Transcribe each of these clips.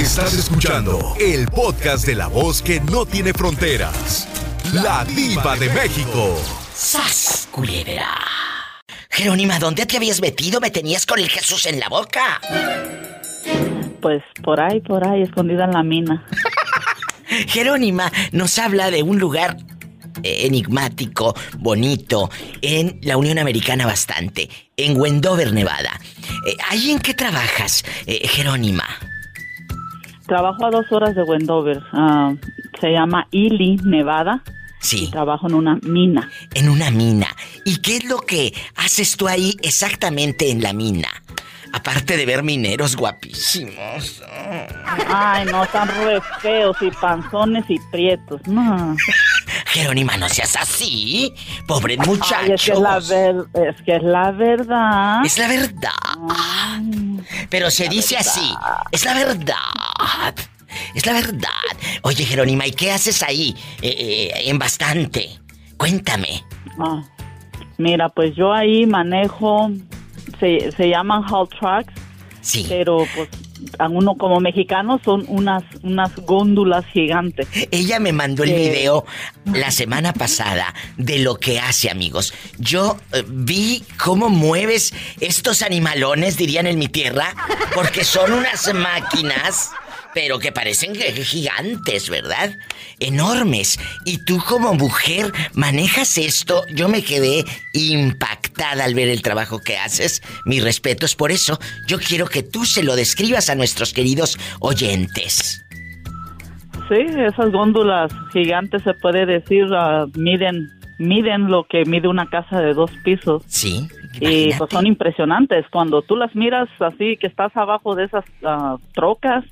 Estás escuchando el podcast de la voz que no tiene fronteras. La diva de México. ¡Sas, culebra! Jerónima, ¿dónde te habías metido? Me tenías con el Jesús en la boca. Pues por ahí, por ahí, escondida en la mina. Jerónima nos habla de un lugar enigmático, bonito, en la Unión Americana bastante, en Wendover, Nevada. Eh, ¿Ahí en qué trabajas, eh, Jerónima? Trabajo a dos horas de Wendover. Ah, se llama Ely, Nevada. Sí. Y trabajo en una mina. En una mina. ¿Y qué es lo que haces tú ahí exactamente en la mina? Aparte de ver mineros guapísimos. Ay, no, están re feos y panzones y prietos. No. Jerónima, no seas así. Pobre muchacho. Ay, es, que es, la ver- es que es la verdad. Es la verdad. Pero se dice así. Es la verdad. Es la verdad. Oye, Jerónima, ¿y qué haces ahí? eh, eh, en bastante. Cuéntame. Ah, mira, pues yo ahí manejo, se, se llaman haul trucks, Sí. pero pues a uno como mexicano son unas, unas góndulas gigantes. Ella me mandó el Sí. video la semana pasada de lo que hace, amigos. Yo eh, vi cómo mueves estos animalones, dirían en mi tierra, porque son unas máquinas, pero que parecen gigantes, ¿verdad? Enormes. Y tú como mujer manejas esto. Yo me quedé impactada al ver el trabajo que haces. Mis respetos por eso. Yo quiero que tú se lo describas a nuestros queridos oyentes. Sí, esas góndulas gigantes se puede decir, ah, miden, miden lo que mide una casa de dos pisos. Sí. Y pues son impresionantes. Cuando tú las miras así, que estás abajo de esas ah, trocas,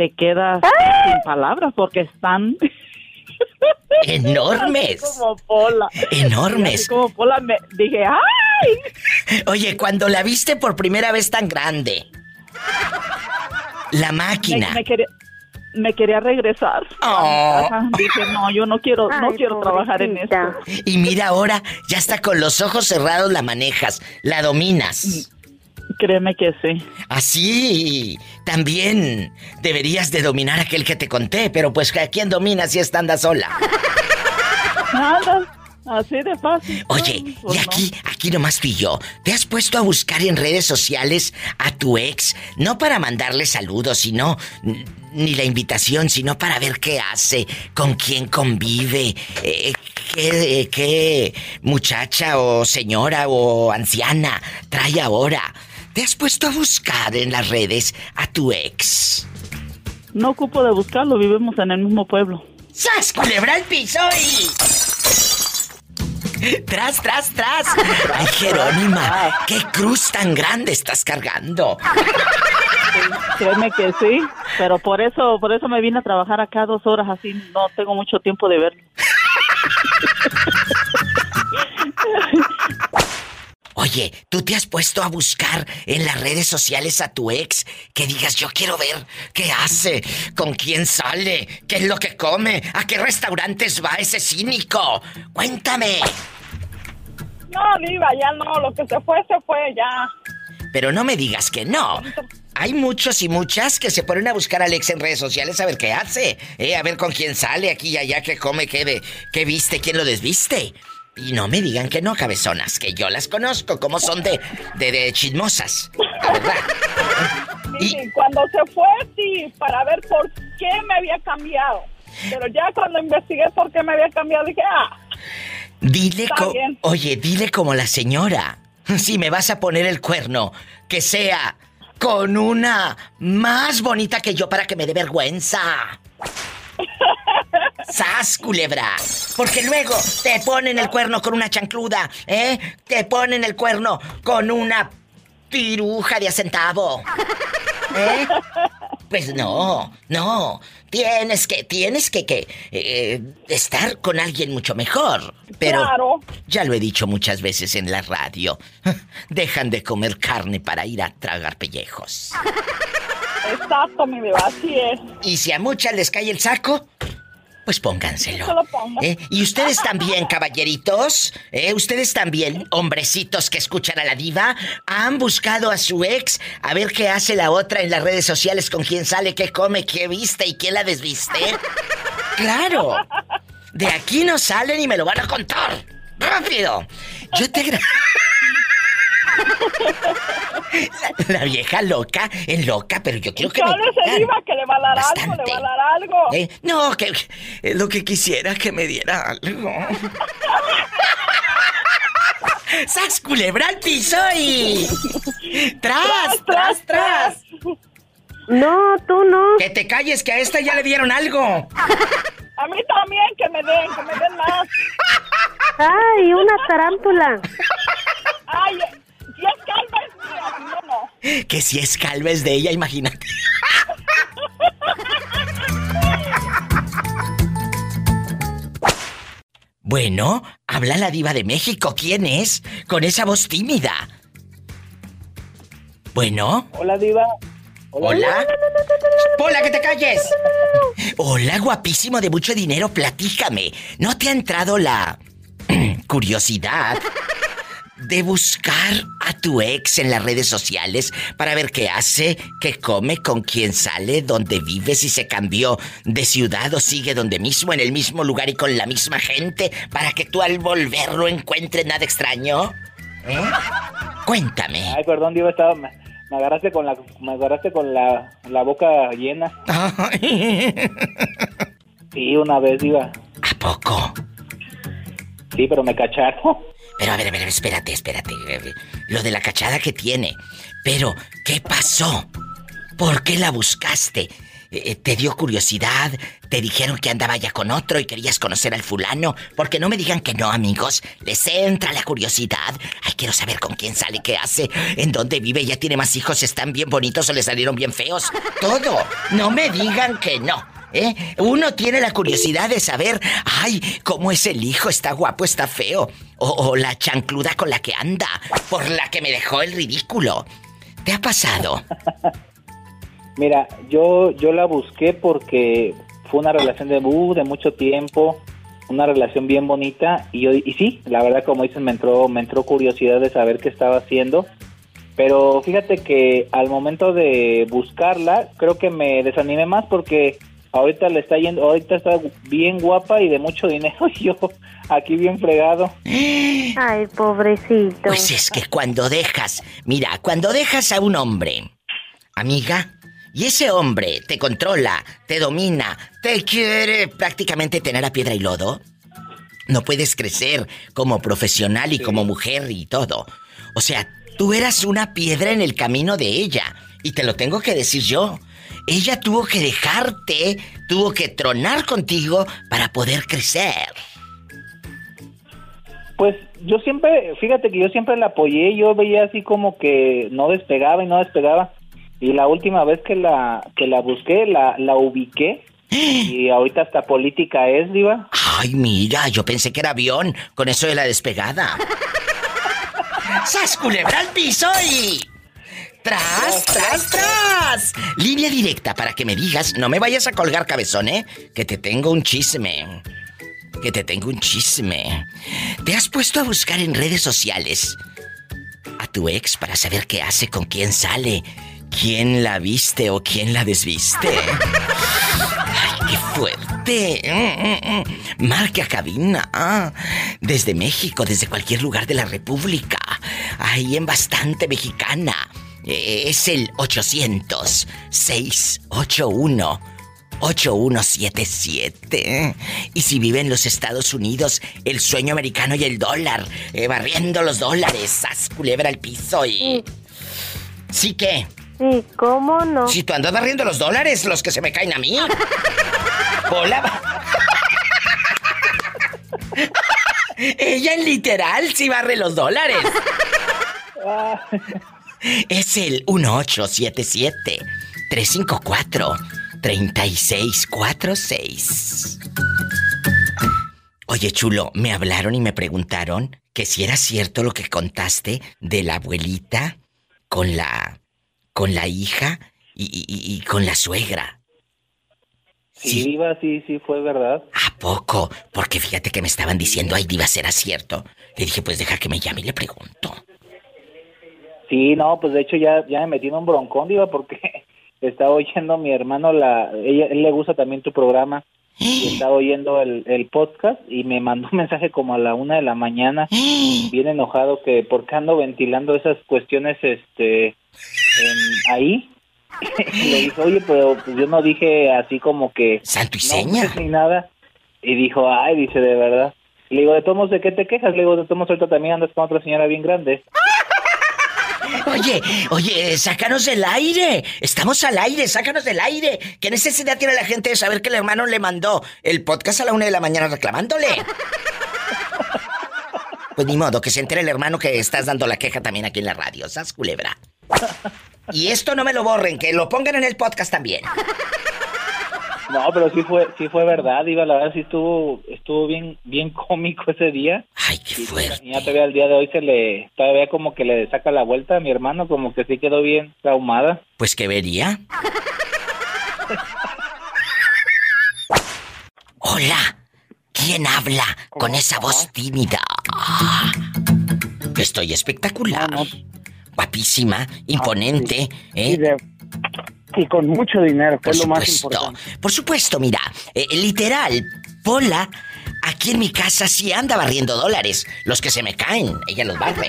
te quedas sin palabras porque están Enormes. así como pola. Enormes. Así como pola, me dije, ¡ay! Oye, cuando la viste por primera vez tan grande, la máquina. me quería, me quería regresar. Oh. Dije, no, yo no quiero, no quiero trabajar en esto. Y mira ahora, ya está con los ojos cerrados la manejas, la dominas. Créeme que sí. Así, también deberías de dominar aquel que te conté, pero pues ¿a quién domina si esta anda sola? Nada, así de fácil. Oye, Ay, y pues no. aquí, aquí nomás pillo. ¿Te has puesto a buscar en redes sociales a tu ex? No para mandarle saludos, sino ni la invitación, sino para ver qué hace, con quién convive, eh, qué, qué muchacha o señora o anciana trae ahora. ¿Te has puesto a buscar en las redes a tu ex? No ocupo de buscarlo, vivimos en el mismo pueblo. ¡Sas, culebra al piso y... ¡Tras, tras, tras! ¡Ay, Jerónima! ¡Qué cruz tan grande estás cargando! Créeme que sí, pero por eso, por eso me vine a trabajar acá dos horas así, no tengo mucho tiempo de verlo. Oye, ¿tú te has puesto a buscar en las redes sociales a tu ex? Que digas, yo quiero ver qué hace, con quién sale, qué es lo que come, a qué restaurantes va ese cínico. Cuéntame. No, Diva, ya no, lo que se fue, se fue, ya. Pero no me digas que no. Hay muchos y muchas que se ponen a buscar a Alex en redes sociales a ver qué hace, eh, a ver con quién sale aquí y allá, qué come, qué, ve, qué viste, quién lo desviste. Y no me digan que no, cabezonas, que yo las conozco, como son de, de, de chismosas, la verdad. Sí, cuando se fue, sí, para ver por qué me había cambiado. Pero ya cuando investigué por qué me había cambiado, dije, ah, Dile Está co- bien. Oye, dile como la señora. Si me vas a poner el cuerno, que sea con una más bonita que yo para que me dé vergüenza. ¡Sas, culebra! Porque luego te ponen el cuerno con una chancluda, ¿eh? Te ponen el cuerno con una piruja de a centavo. ¿Eh? Pues no, no. Tienes que, tienes que, que eh, estar con alguien mucho mejor. Pero Claro. ya lo he dicho muchas veces en la radio. Dejan de comer carne para ir a tragar pellejos. exacto, mi Diva, así es. Y si a muchas les cae el saco, Pues pónganselo. ¿Eh? Y ustedes también, caballeritos, ¿eh? ustedes también, hombrecitos que escuchan a la diva, han buscado a su ex a ver qué hace la otra en las redes sociales, con quién sale, qué come, qué viste y quién la desviste. Claro. De aquí no salen y me lo van a contar. ¡Rápido! Yo te... La, vieja loca, en loca, pero yo quiero que me se iba que le va a dar algo, le va a dar algo. Eh, no, que es lo que quisiera que me diera algo. ¡Sas culebra al piso y... ¡Tras, tras, tras! No, tú no. Que te calles, que a esta ya le dieron algo. A mí también, que me den, que me den más. ¡Ay, una tarántula! ¡Ay, si es calva es mía, no. Que si es calva es de ella, imagínate. Bueno, habla la diva de México. ¿Quién es? Con esa voz tímida. Bueno. Hola, diva. Hola. Hola, que te calles. Hola, guapísimo de mucho dinero, platícame. ¿No te ha entrado la curiosidad de buscar a tu ex en las redes sociales para ver qué hace, qué come, con quién sale, dónde vive, si se cambió de ciudad o sigue donde mismo, en el mismo lugar y con la misma gente, para que tú al volverlo encuentres nada extraño? ¿Eh? Cuéntame. Ay, perdón, estaba, me, agarraste con la, me agarraste con la, la boca llena. sí, una vez, Diva. ¿A poco? Sí, pero me cacharon. Pero a ver, a ver, espérate, espérate. Lo de la cachada que tiene. Pero, ¿qué pasó? ¿Por qué la buscaste? Eh, eh, ¿Te dio curiosidad? ¿Te dijeron que andaba ya con otro y querías conocer al fulano? Porque no me digan que no, amigos. Les entra la curiosidad. Ay, quiero saber con quién sale, qué hace, en dónde vive, ya tiene más hijos, están bien bonitos o le salieron bien feos. Todo. No me digan que no. ¿Eh? Uno tiene la curiosidad de saber, ay, cómo es el hijo, está guapo, está feo. O, la chancluda con la que anda, por la que me dejó el ridículo. ¿Te ha pasado? Mira, yo, yo la busqué porque fue una relación de, uh, de mucho tiempo, una relación bien bonita y, yo, y sí, la verdad como dices, me entró, me entró curiosidad de saber qué estaba haciendo. Pero fíjate que al momento de buscarla, creo que me desanimé más porque ahorita le está yendo, ahorita está bien guapa y de mucho dinero y yo aquí bien fregado. Ay, pobrecito. Pues es que cuando dejas, mira, cuando dejas a un hombre, amiga, y ese hombre te controla, te domina, te quiere prácticamente tener a piedra y lodo, no puedes crecer como profesional y como mujer y todo. O sea, tú eras una piedra en el camino de ella. Y te lo tengo que decir yo ella tuvo que dejarte, tuvo que tronar contigo para poder crecer. Pues yo siempre, fíjate que yo siempre la apoyé, yo veía así como que no despegaba y no despegaba. Y la última vez que la que la busqué, la, la ubiqué. Y ahorita hasta política es, Diva. Ay, mira, yo pensé que era avión con eso de la despegada. ¡Sas culebra al piso y... ¡Tras, tras, tras! Línea directa para que me digas, no me vayas a colgar cabezón, ¿eh? Que te tengo un chisme. Que te tengo un chisme. ¿Te has puesto a buscar en redes sociales a tu ex para saber qué hace, con quién sale, quién la viste o quién la desviste? ¡Ay, qué fuerte! Marca cabina. Ah, desde México, desde cualquier lugar de la República. Ahí en bastante mexicana. Eh, es el 800-681. 8177. Y si vive en los Estados Unidos, el sueño americano y el dólar, eh, barriendo los dólares, haz culebra al piso y. ¿Sí qué? Sí, ¿cómo no? Si tú andas barriendo los dólares, los que se me caen a mí. Hola. Ella en literal sí barre los dólares. Es el 1877-354-3646. Oye, chulo, me hablaron y me preguntaron que si era cierto lo que contaste de la abuelita con la. con la hija y, con la suegra. Sí, Diva, sí, sí, fue verdad. ¿A poco? Porque fíjate que me estaban diciendo, ay, Diva, ¿será cierto? Le dije, pues deja que me llame y le pregunto. Sí, no, pues de hecho ya, ya me metí en un broncón, Diva, porque estaba oyendo mi hermano, la, ella, él le gusta también tu programa, y estaba oyendo el, el podcast y me mandó un mensaje como a la una de la mañana, bien enojado que por qué ando ventilando esas cuestiones este en- ahí. y le dije, oye, pero pues yo no dije así como que... Santo y seña. pues, ni nada. Y dijo, ay, dice, de verdad. Le digo, de todos modos, ¿de qué te quejas? Le digo, de todos modos, ahorita también andas con otra señora bien grande. Oye, oye, sácanos del aire. Estamos al aire, sácanos del aire. ¿Qué necesidad tiene la gente de saber que el hermano le mandó el podcast a la una de la mañana reclamándole? Pues ni modo, que se entere el hermano que estás dando la queja también aquí en la radio. ¿Sas, culebra? Y esto no me lo borren, que lo pongan en el podcast también. No, pero sí fue, sí fue verdad, Iba, la verdad sí estuvo, estuvo bien, bien cómico ese día. Ay, qué Y fuerte. ya todavía al día de hoy se le, todavía como que le saca la vuelta a mi hermano, como que sí quedó bien traumada. Pues que vería. Hola. ¿Quién habla con esa voz tímida? Ah, Estoy espectacular. Guapísima, imponente, Y, ¿eh? Y con mucho dinero, que Por es lo más supuesto. importante. Por supuesto, mira, eh, literal, Pola, aquí en mi casa sí anda barriendo dólares. Los que se me caen, ella los barre.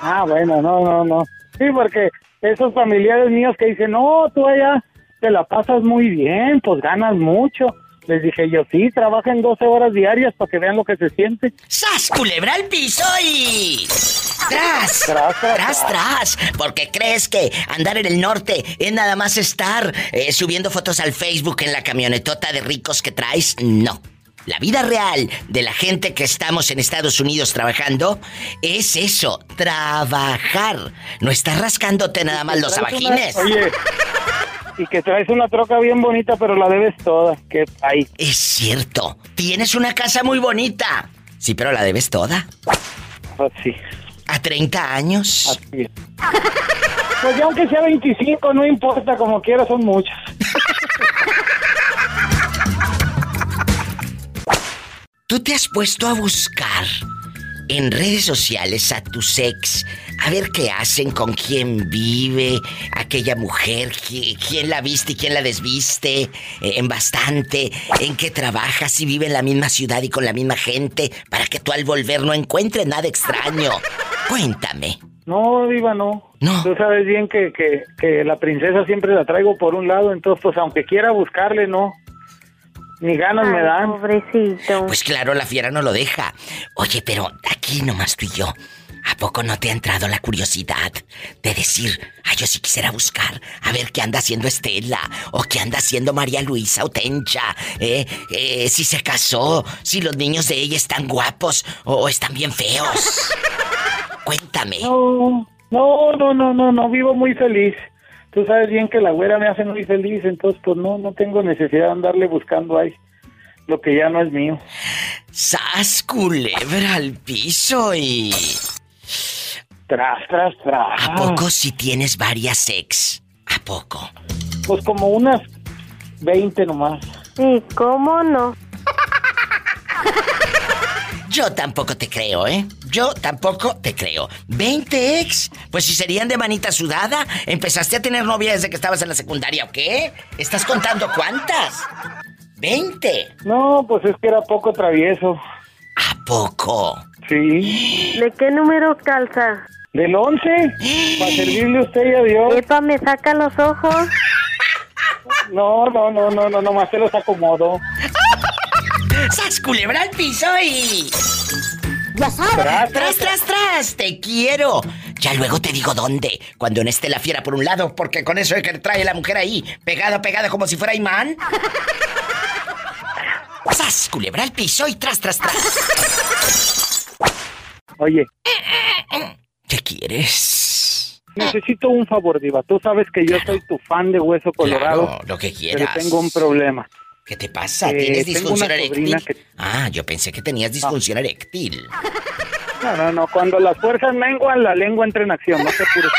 Ah, bueno, no, no, no. Sí, porque esos familiares míos que dicen, no, tú allá te la pasas muy bien, pues ganas mucho. Les dije yo, sí, trabajen 12 horas diarias para que vean lo que se siente. ¡Sas, culebra al piso y... ¡Tras! Tras, tras, ¡Tras! Porque crees que andar en el norte es nada más estar eh, subiendo fotos al Facebook en la camionetota de ricos que traes. No. La vida real de la gente que estamos en Estados Unidos trabajando es eso, trabajar. No estás rascándote nada más los Traes una- abajines. Oye, y que traes una troca bien bonita, pero la debes toda. Que ahí. Es cierto, tienes una casa muy bonita. Sí, pero la debes toda. Así. A 30 años. así es. Pues ya aunque sea 25, no importa, como quiera, son muchas. ¿Tú te has puesto a buscar en redes sociales a tu ex? A ver qué hacen, con quién vive aquella mujer, qui- quién la viste y quién la desviste, eh, en bastante, en qué trabaja, si vive en la misma ciudad y con la misma gente, para que tú al volver no encuentres nada extraño. Cuéntame. No, Diva, no. No. Tú sabes bien que, que, que la princesa siempre la traigo por un lado, entonces, pues aunque quiera buscarle, no. Ni ganas me dan. pobrecito. Pues claro, la fiera no lo deja. Oye, pero aquí nomás tú y yo. ¿A poco no te ha entrado la curiosidad de decir, ay, yo sí quisiera buscar a ver qué anda haciendo Estela o qué anda haciendo María Luisa o Tencha? Eh, eh, si se casó, si los niños de ella están guapos o, o están bien feos. Cuéntame. No, no, no, no, no, no, vivo muy feliz. Tú sabes bien que la güera me hace muy feliz, entonces pues no, no tengo necesidad de andarle buscando ahí lo que ya no es mío. ¡Sas culebra al piso y... Tras, tras, tras. ¿A poco si tienes varias ex? ¿A poco? Pues como unas 20 nomás. Sí, ¿cómo no? Yo tampoco te creo, ¿eh? Yo tampoco te creo. ¿20 ex? Pues si serían de manita sudada, empezaste a tener novia desde que estabas en la secundaria, ¿o qué? ¿Estás contando cuántas? ¿20? No, pues es que era poco travieso. ¿A poco? Sí. ¿De qué número calza? Del 11, para servirle a usted y a Dios. Epa, me saca los ojos. No, no, no, no, no, nomás se los acomodo. ¡Sas culebra al piso y... Ya sabes. Tras, ¡Tras, tras, tras! ¡Te quiero! Ya luego te digo dónde. Cuando no esté la fiera por un lado, porque con eso es que trae la mujer ahí, pegada, pegada como si fuera imán. ¡Sas! Culebra al piso y tras, tras, tras. Oye, ¿Qué quieres? necesito un favor, Diva. Tú sabes que yo soy tu fan de Hueso Colorado, Claro, lo que pero quieras. tengo un problema. ¿Qué te pasa? Eh, ¿Tienes disfunción eréctil? que- Ah, yo pensé que tenías disfunción eréctil. No, no, no. Cuando las fuerzas menguan, la lengua entra en acción. No te apures.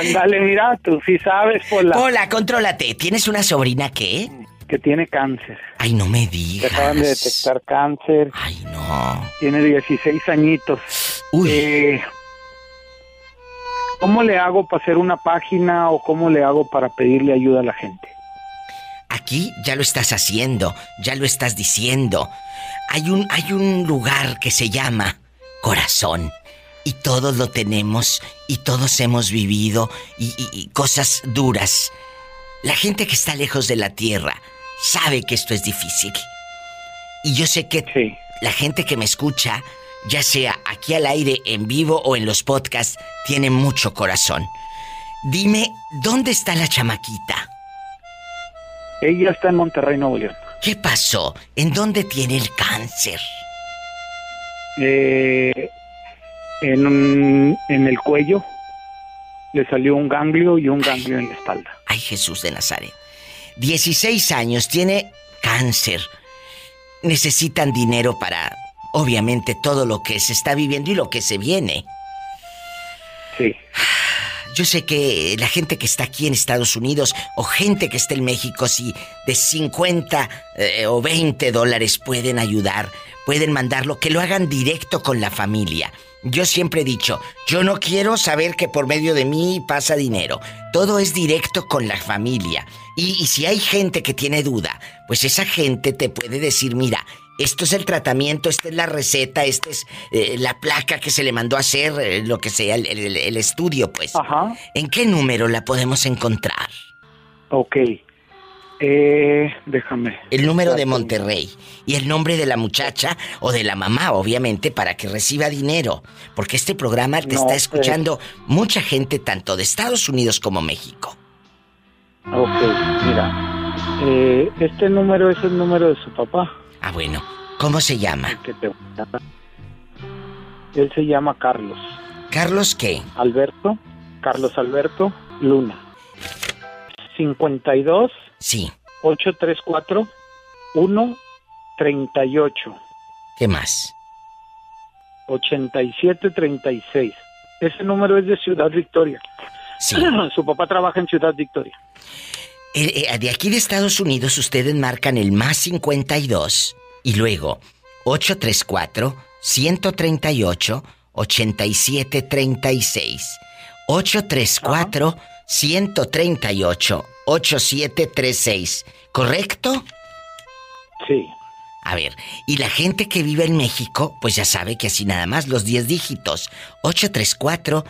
Ándale, mira, tú sí sabes, Pola. Hola, contrólate. ¿Tienes una sobrina qué? Que tiene cáncer. Ay, no me Le digas. acaban de detectar cáncer. Ay, no. Tiene 16 añitos. Uy. Eh, ¿Cómo le hago para hacer una página o cómo le hago para pedirle ayuda a la gente? Aquí ya lo estás haciendo, ya lo estás diciendo. Hay un, hay un lugar que se llama corazón. Y todos lo tenemos y todos hemos vivido y, y- y cosas duras. La gente que está lejos de la tierra sabe que esto es difícil. Y yo sé que Sí. la gente que me escucha, ya sea aquí al aire, en vivo o en los podcasts, tiene mucho corazón. Dime, ¿dónde está la chamaquita? Ella está en Monterrey, Nuevo León. ¿Qué pasó? ¿En dónde tiene el cáncer? Eh, en, un- en el cuello le salió un ganglio y un ganglio en la espalda. Ay, Jesús de Nazaret. 16 años, tiene cáncer. Necesitan dinero para, obviamente, todo lo que se está viviendo y lo que se viene. Sí. Yo sé que la gente que está aquí en Estados Unidos o gente que está en México, si de 50 eh, o 20 dólares pueden ayudar, pueden mandarlo, que lo hagan directo con la familia. Yo siempre he dicho, yo no quiero saber que por medio de mí pasa dinero. Todo es directo con la familia. Y, y si hay gente que tiene duda, pues esa gente te puede decir, mira, esto es el tratamiento, esta es la receta, esta es eh, la placa que se le mandó a hacer, eh, lo que sea, el, el- el estudio, pues. Ajá. ¿En qué número la podemos encontrar? Ok. Eh, déjame. El número de Monterrey y el nombre de la muchacha o de la mamá, obviamente, para que reciba dinero. Porque este programa te No, está eh. escuchando mucha gente, tanto de Estados Unidos como México. Ok, mira. Eh, este número es el número de su papá. Ah, bueno. ¿Cómo se llama? Él se llama Carlos. ¿Carlos qué? Alberto. Carlos Alberto Luna. 52 Sí. 834 138 ¿Qué más? 8736. Ese número es de Ciudad Victoria. Sí. Su papá trabaja en Ciudad Victoria. Eh, eh, de aquí de Estados Unidos ustedes marcan el más 52 y luego 834 138 8736. 834 138 8736. ¿Correcto? Sí. A ver, y la gente que vive en México, pues ya sabe que así nada más los 10 dígitos. 834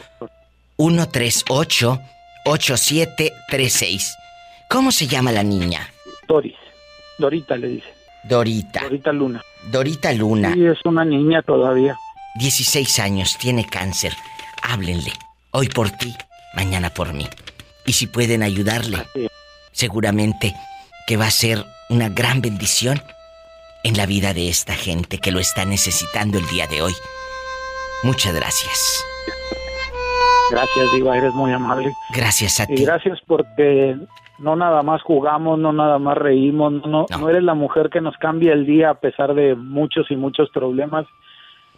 138 8736. ¿Cómo se llama la niña? Doris. Dorita le dice. Dorita. Dorita Luna. Dorita Luna. Sí, es una niña todavía. 16 años, tiene cáncer. Háblenle. Hoy por ti, mañana por mí. Y si pueden ayudarle, seguramente que va a ser una gran bendición en la vida de esta gente que lo está necesitando el día de hoy. Muchas gracias. Gracias, Diva, eres muy amable. Gracias a Y ti. gracias porque no nada más jugamos, no nada más reímos, no, no, eres la mujer que nos cambia el día a pesar de muchos y muchos problemas.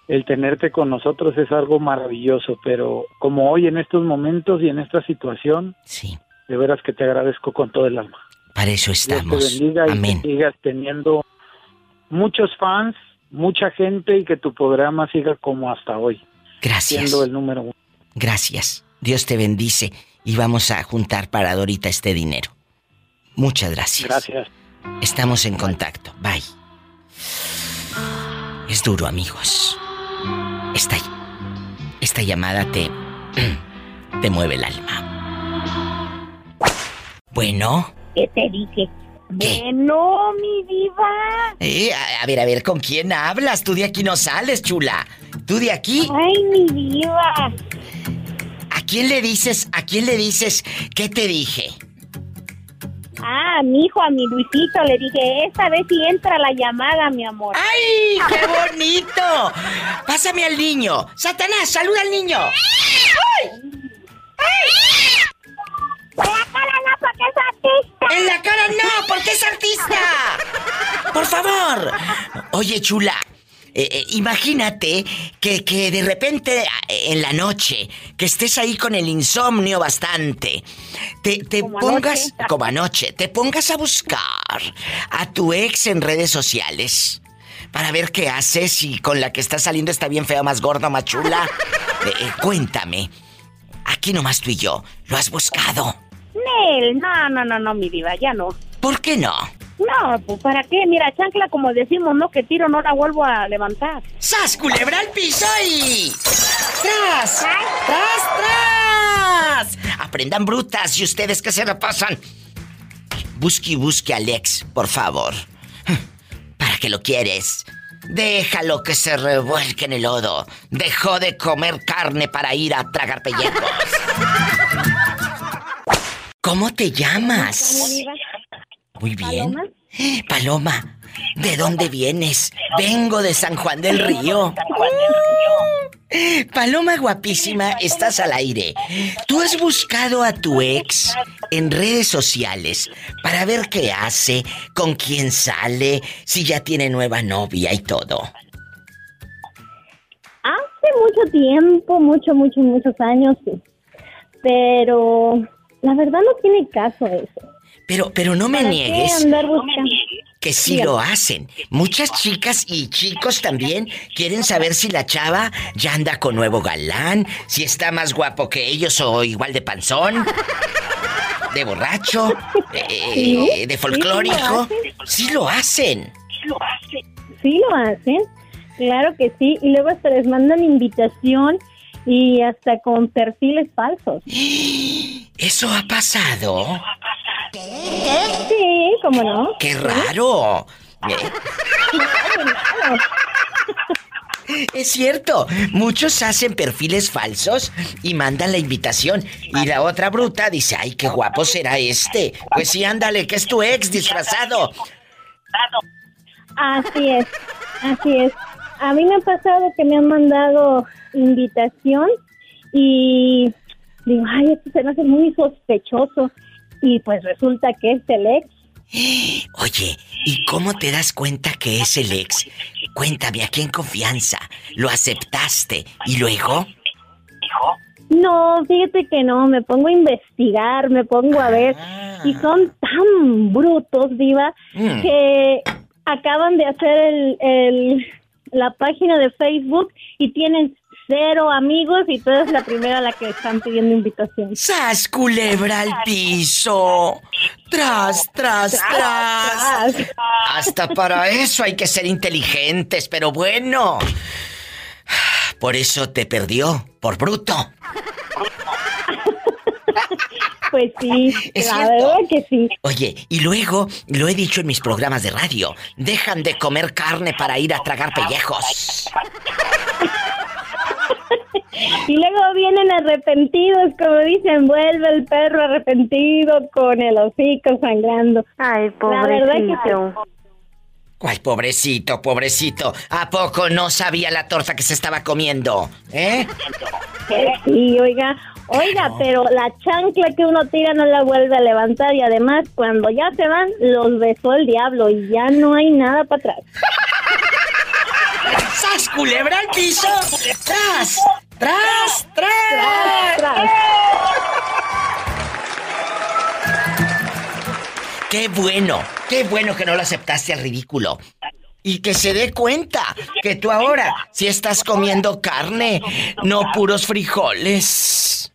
El tenerte con nosotros es algo maravilloso, pero como hoy en estos momentos y en esta situación, Sí, de veras que te agradezco con todo el alma. para eso Dios te estamos. bendiga y Amén. que sigas teniendo muchos fans, mucha gente y que tu programa siga como hasta hoy, Gracias. siendo el número uno. Gracias. Dios te bendice y vamos a juntar para Dorita este dinero. Muchas gracias. Gracias. Estamos en contacto. Bye. Es duro, amigos. Esta, esta llamada te. te mueve el alma. Bueno. ¿Qué te dije? ¿Qué? Bueno, mi diva. Eh, a, a ver, a ver, ¿con quién hablas? Tú de aquí no sales, chula. Tú de aquí. Ay, mi diva. ¿A quién le dices? ¿A quién le dices? ¿Qué te dije? Ah, mi hijo, a mi Luisito, le dije, esta vez sí entra la llamada, mi amor. ¡Ay, qué bonito! Pásame al niño. Satanás, saluda al niño. ¡En la cara no, porque es artista! En la cara no, porque es artista. Por favor. Oye, chula. Eh, eh, imagínate que, que de repente eh, en la noche, que estés ahí con el insomnio bastante, te, te Como pongas, anoche. como anoche, te pongas a buscar a tu ex en redes sociales para ver qué hace, si con la que está saliendo está bien fea, más gorda, más chula. Eh, cuéntame, aquí nomás tú y yo, ¿lo has buscado? Nel, no, no, no, no, mi diva, ya no. ¿Por qué no? No, pues ¿para qué? Mira, chancla, como decimos, no, que tiro, no la vuelvo a levantar. ¡Sas, culebra al piso y... ¡Tras! ¡Tras, tras! Aprendan brutas y ustedes que se la pasan. Busque y busque a Alex, por favor. ¿Para qué lo quieres? Déjalo que se revuelque en el lodo. Dejó de comer carne para ir a tragar pellejos. ¿Cómo te ¿Cómo, llamas? Muy bien. ¿Paloma? Paloma, ¿de dónde vienes? Vengo de San Juan del Río. Paloma guapísima, estás al aire. ¿Tú has buscado a tu ex en redes sociales para ver qué hace, con quién sale, si ya tiene nueva novia y todo? Hace mucho tiempo, mucho, mucho, muchos años, sí. Pero la verdad no tiene caso eso. Pero, pero no me ¿Para qué niegues que sí lo hacen. Muchas chicas y chicos también quieren saber si la chava ya anda con nuevo galán, si está más guapo que ellos o igual de panzón, de borracho, eh, Sí, de folclórico. sí lo hacen. Sí lo hacen. Sí lo hacen, claro que sí. Y luego hasta les mandan invitación y hasta con perfiles falsos. ¿Eso ha pasado? Sí, cómo no. ¡Qué raro! Es cierto, muchos hacen perfiles falsos y mandan la invitación. Y la otra bruta dice, ay, qué guapo será este. Pues sí, ándale, que es tu ex disfrazado. Así es, así es. A mí me ha pasado que me han mandado invitación y digo, ay, esto se me hace muy sospechoso. Y pues resulta que es el ex. Oye, ¿y cómo te das cuenta que es el ex? Cuéntame, aquí en confianza. ¿Lo aceptaste? ¿Y luego? No, fíjate que no, me pongo a investigar, me pongo a ver. Y son tan brutos, Diva, Mm. que acaban de hacer el, el- la página de Facebook y tienen cero amigos y tú eres la primera a la que están pidiendo invitación. ¡Sas, culebra al piso! ¡Tras, tras, tras! Hasta para eso hay que ser inteligentes, pero bueno. Por eso te perdió, por bruto. Pues sí, Es la cierto. verdad que sí. Oye, y luego, lo he dicho en mis programas de radio, dejan de comer carne para ir a tragar pellejos. Y luego vienen arrepentidos, como dicen, vuelve el perro arrepentido con el hocico sangrando. Ay, La verdad que pobrecito. ¿Cuál pobrecito, pobrecito? ¿A poco no sabía la torta que se estaba comiendo? ¿Eh? Sí, oiga, oiga, pero la chancla que uno tira no la vuelve a levantar y además cuando ya se van los besó el diablo y ya no hay nada para atrás. ¡Sas, culebra al piso! ¡Tras! ¡Tras! ¡Tras! Tras. ¡Qué bueno! ¡Qué bueno que no lo aceptaste al ridículo! Y que se dé cuenta que tú ahora sí estás comiendo carne, no puros frijoles.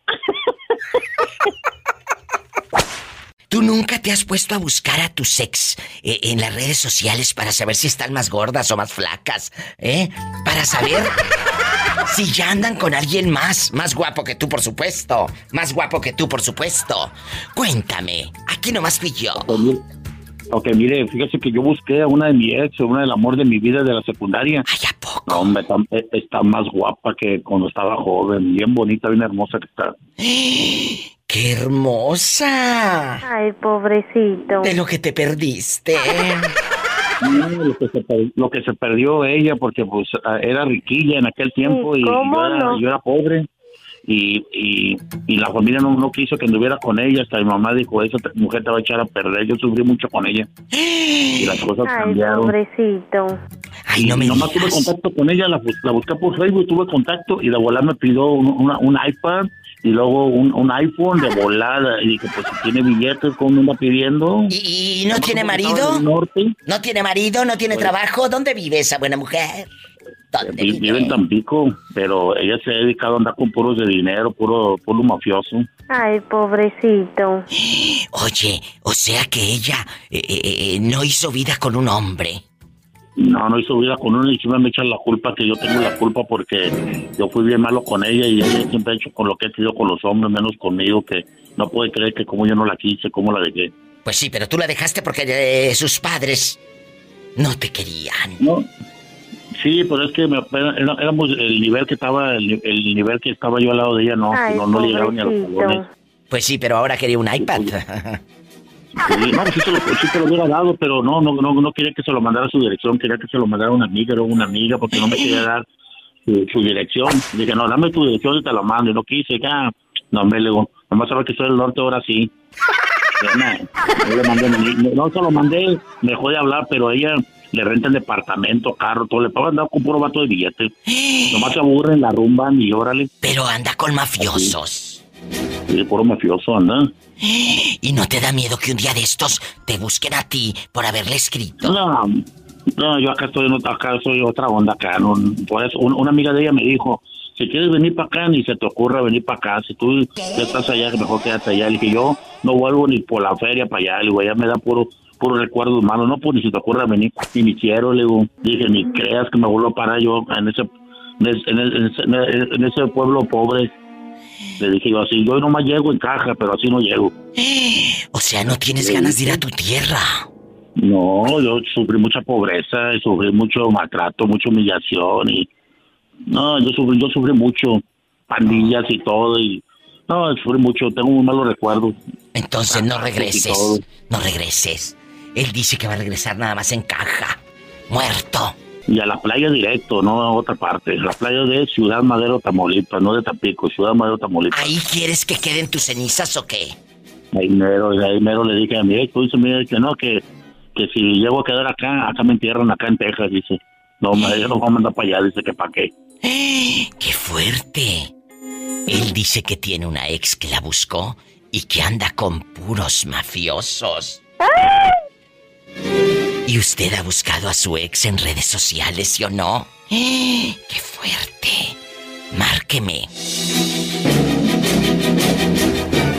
¿Tú nunca te has puesto a buscar a tu sex eh, en las redes sociales para saber si están más gordas o más flacas? ¿Eh? Para saber si ya andan con alguien más, más guapo que tú, por supuesto. Más guapo que tú, por supuesto. Cuéntame, aquí nomás fui yo. Ok, mire- fíjese que yo busqué a una de mi ex, una del amor de mi vida de la secundaria. Ay, ¿a poco? No, hombre, está, eh, está más guapa que cuando estaba joven, bien bonita, bien hermosa que está. ¡Qué hermosa! Ay, pobrecito. De lo que te perdiste. No, lo, que se lo que se perdió ella porque pues ah, era riquilla en aquel tiempo y ¿Cómo yo era, no? yo era pobre. Y, y, y la familia no, no quiso que anduviera con ella. Hasta mi mamá dijo, esa mujer te va a echar a perder. Yo sufrí mucho con ella. Y las cosas Ay, cambiaron. pobrecito. Ay, y no me nomás digas. tuve contacto con ella, la, la busqué por Facebook, tuve contacto y de volada me pidió un, una- un iPad y luego un, un iPhone de volada. Y dije, pues si tiene billetes, ¿cómo me anda pidiendo? ¿Y, y no Nomás tiene marido? ¿No tiene marido? ¿No tiene Pues- trabajo? ¿Dónde vive esa buena mujer? ¿Dónde Vi- Vive en vive? Tampico, pero ella se ha dedicado a andar con puros de dinero, puro, puro mafioso. Ay, pobrecito. Oye, o sea que ella eh, eh, eh, no hizo vida con un hombre. No, no hizo vida con uno y encima me echan la culpa que yo tengo la culpa porque yo fui bien malo con ella y ella siempre ha hecho con lo que ha querido con los hombres, menos conmigo, que no puede creer que como yo no la quise, cómo la dejé. Pues sí, pero tú la dejaste porque eh, sus padres no te querían. No. Sí, pero es que me, era- era- éramos el nivel que estaba, el, el nivel que estaba yo al lado de ella, no, Ay, no, no llegaron ni a los talones. Pues sí, pero ahora quería un iPad. Sí, no, sí se, lo, sí lo hubiera dado, pero no, no, no, no quería que se lo mandara a su dirección, quería que se lo mandara a una amiga, era una amiga, porque no me quería dar su, su dirección. Dije, no, dame tu dirección y te lo mando. Y no quise, ya, no, me le digo, nomás sabe que soy del norte, ahora sí. No, no le mandé, no se lo mandé, me dejó de hablar, pero ella le renta el departamento, carro, todo, le pagan andar con puro vato de billetes. Nomás se aburren, la rumban y órale. Pero anda con mafiosos. Y puro mafioso, anda. ¿Y no te da miedo que un día de estos te busquen a ti por haberle escrito? No, no, yo acá estoy en otra, acá soy otra onda acá. No, por eso, un- una amiga de ella me dijo, si quieres venir para acá, ni se te ocurra venir para acá. Si tú ya estás allá, mejor quédate allá. Le dije, yo no vuelvo ni por la feria para allá. Le digo, ya me da puro puro recuerdo humano. No, pues ni se te ocurra venir. Ni ni quiero, le digo. Dije, ni creas que me vuelvo a parar yo en ese, en ese, en ese, en ese- pueblo pobre. Le dije yo así, yo nomás llego en caja, pero así no llego. O sea, no tienes ganas de ir a tu tierra. No, yo sufrí mucha pobreza, y sufrí mucho maltrato, mucha humillación y no, yo sufrí, yo sufrí mucho pandillas y todo y no, sufrí mucho, tengo muy malos recuerdos. Entonces no regreses. No regreses. Él dice que va a regresar nada más en caja. Muerto. Y a la playa directo, no a otra parte, la playa de Ciudad Madero, Tamaulipas, no de Tampico, Ciudad Madero, Tamaulipas. ¿Ahí quieres que queden tus cenizas o qué? Ahí mero, ahí mero le dije a mi ex, dice, mira, que no, que, que si llego a quedar acá, acá me entierran, acá en Texas, dice. No, me, yo no voy a mandar para allá, dice que para qué. ¡Qué fuerte! Él dice que tiene una ex que la buscó y que anda con puros mafiosos. ¿Y usted ha buscado a su ex en redes sociales, sí o no? ¡Qué fuerte! Márqueme.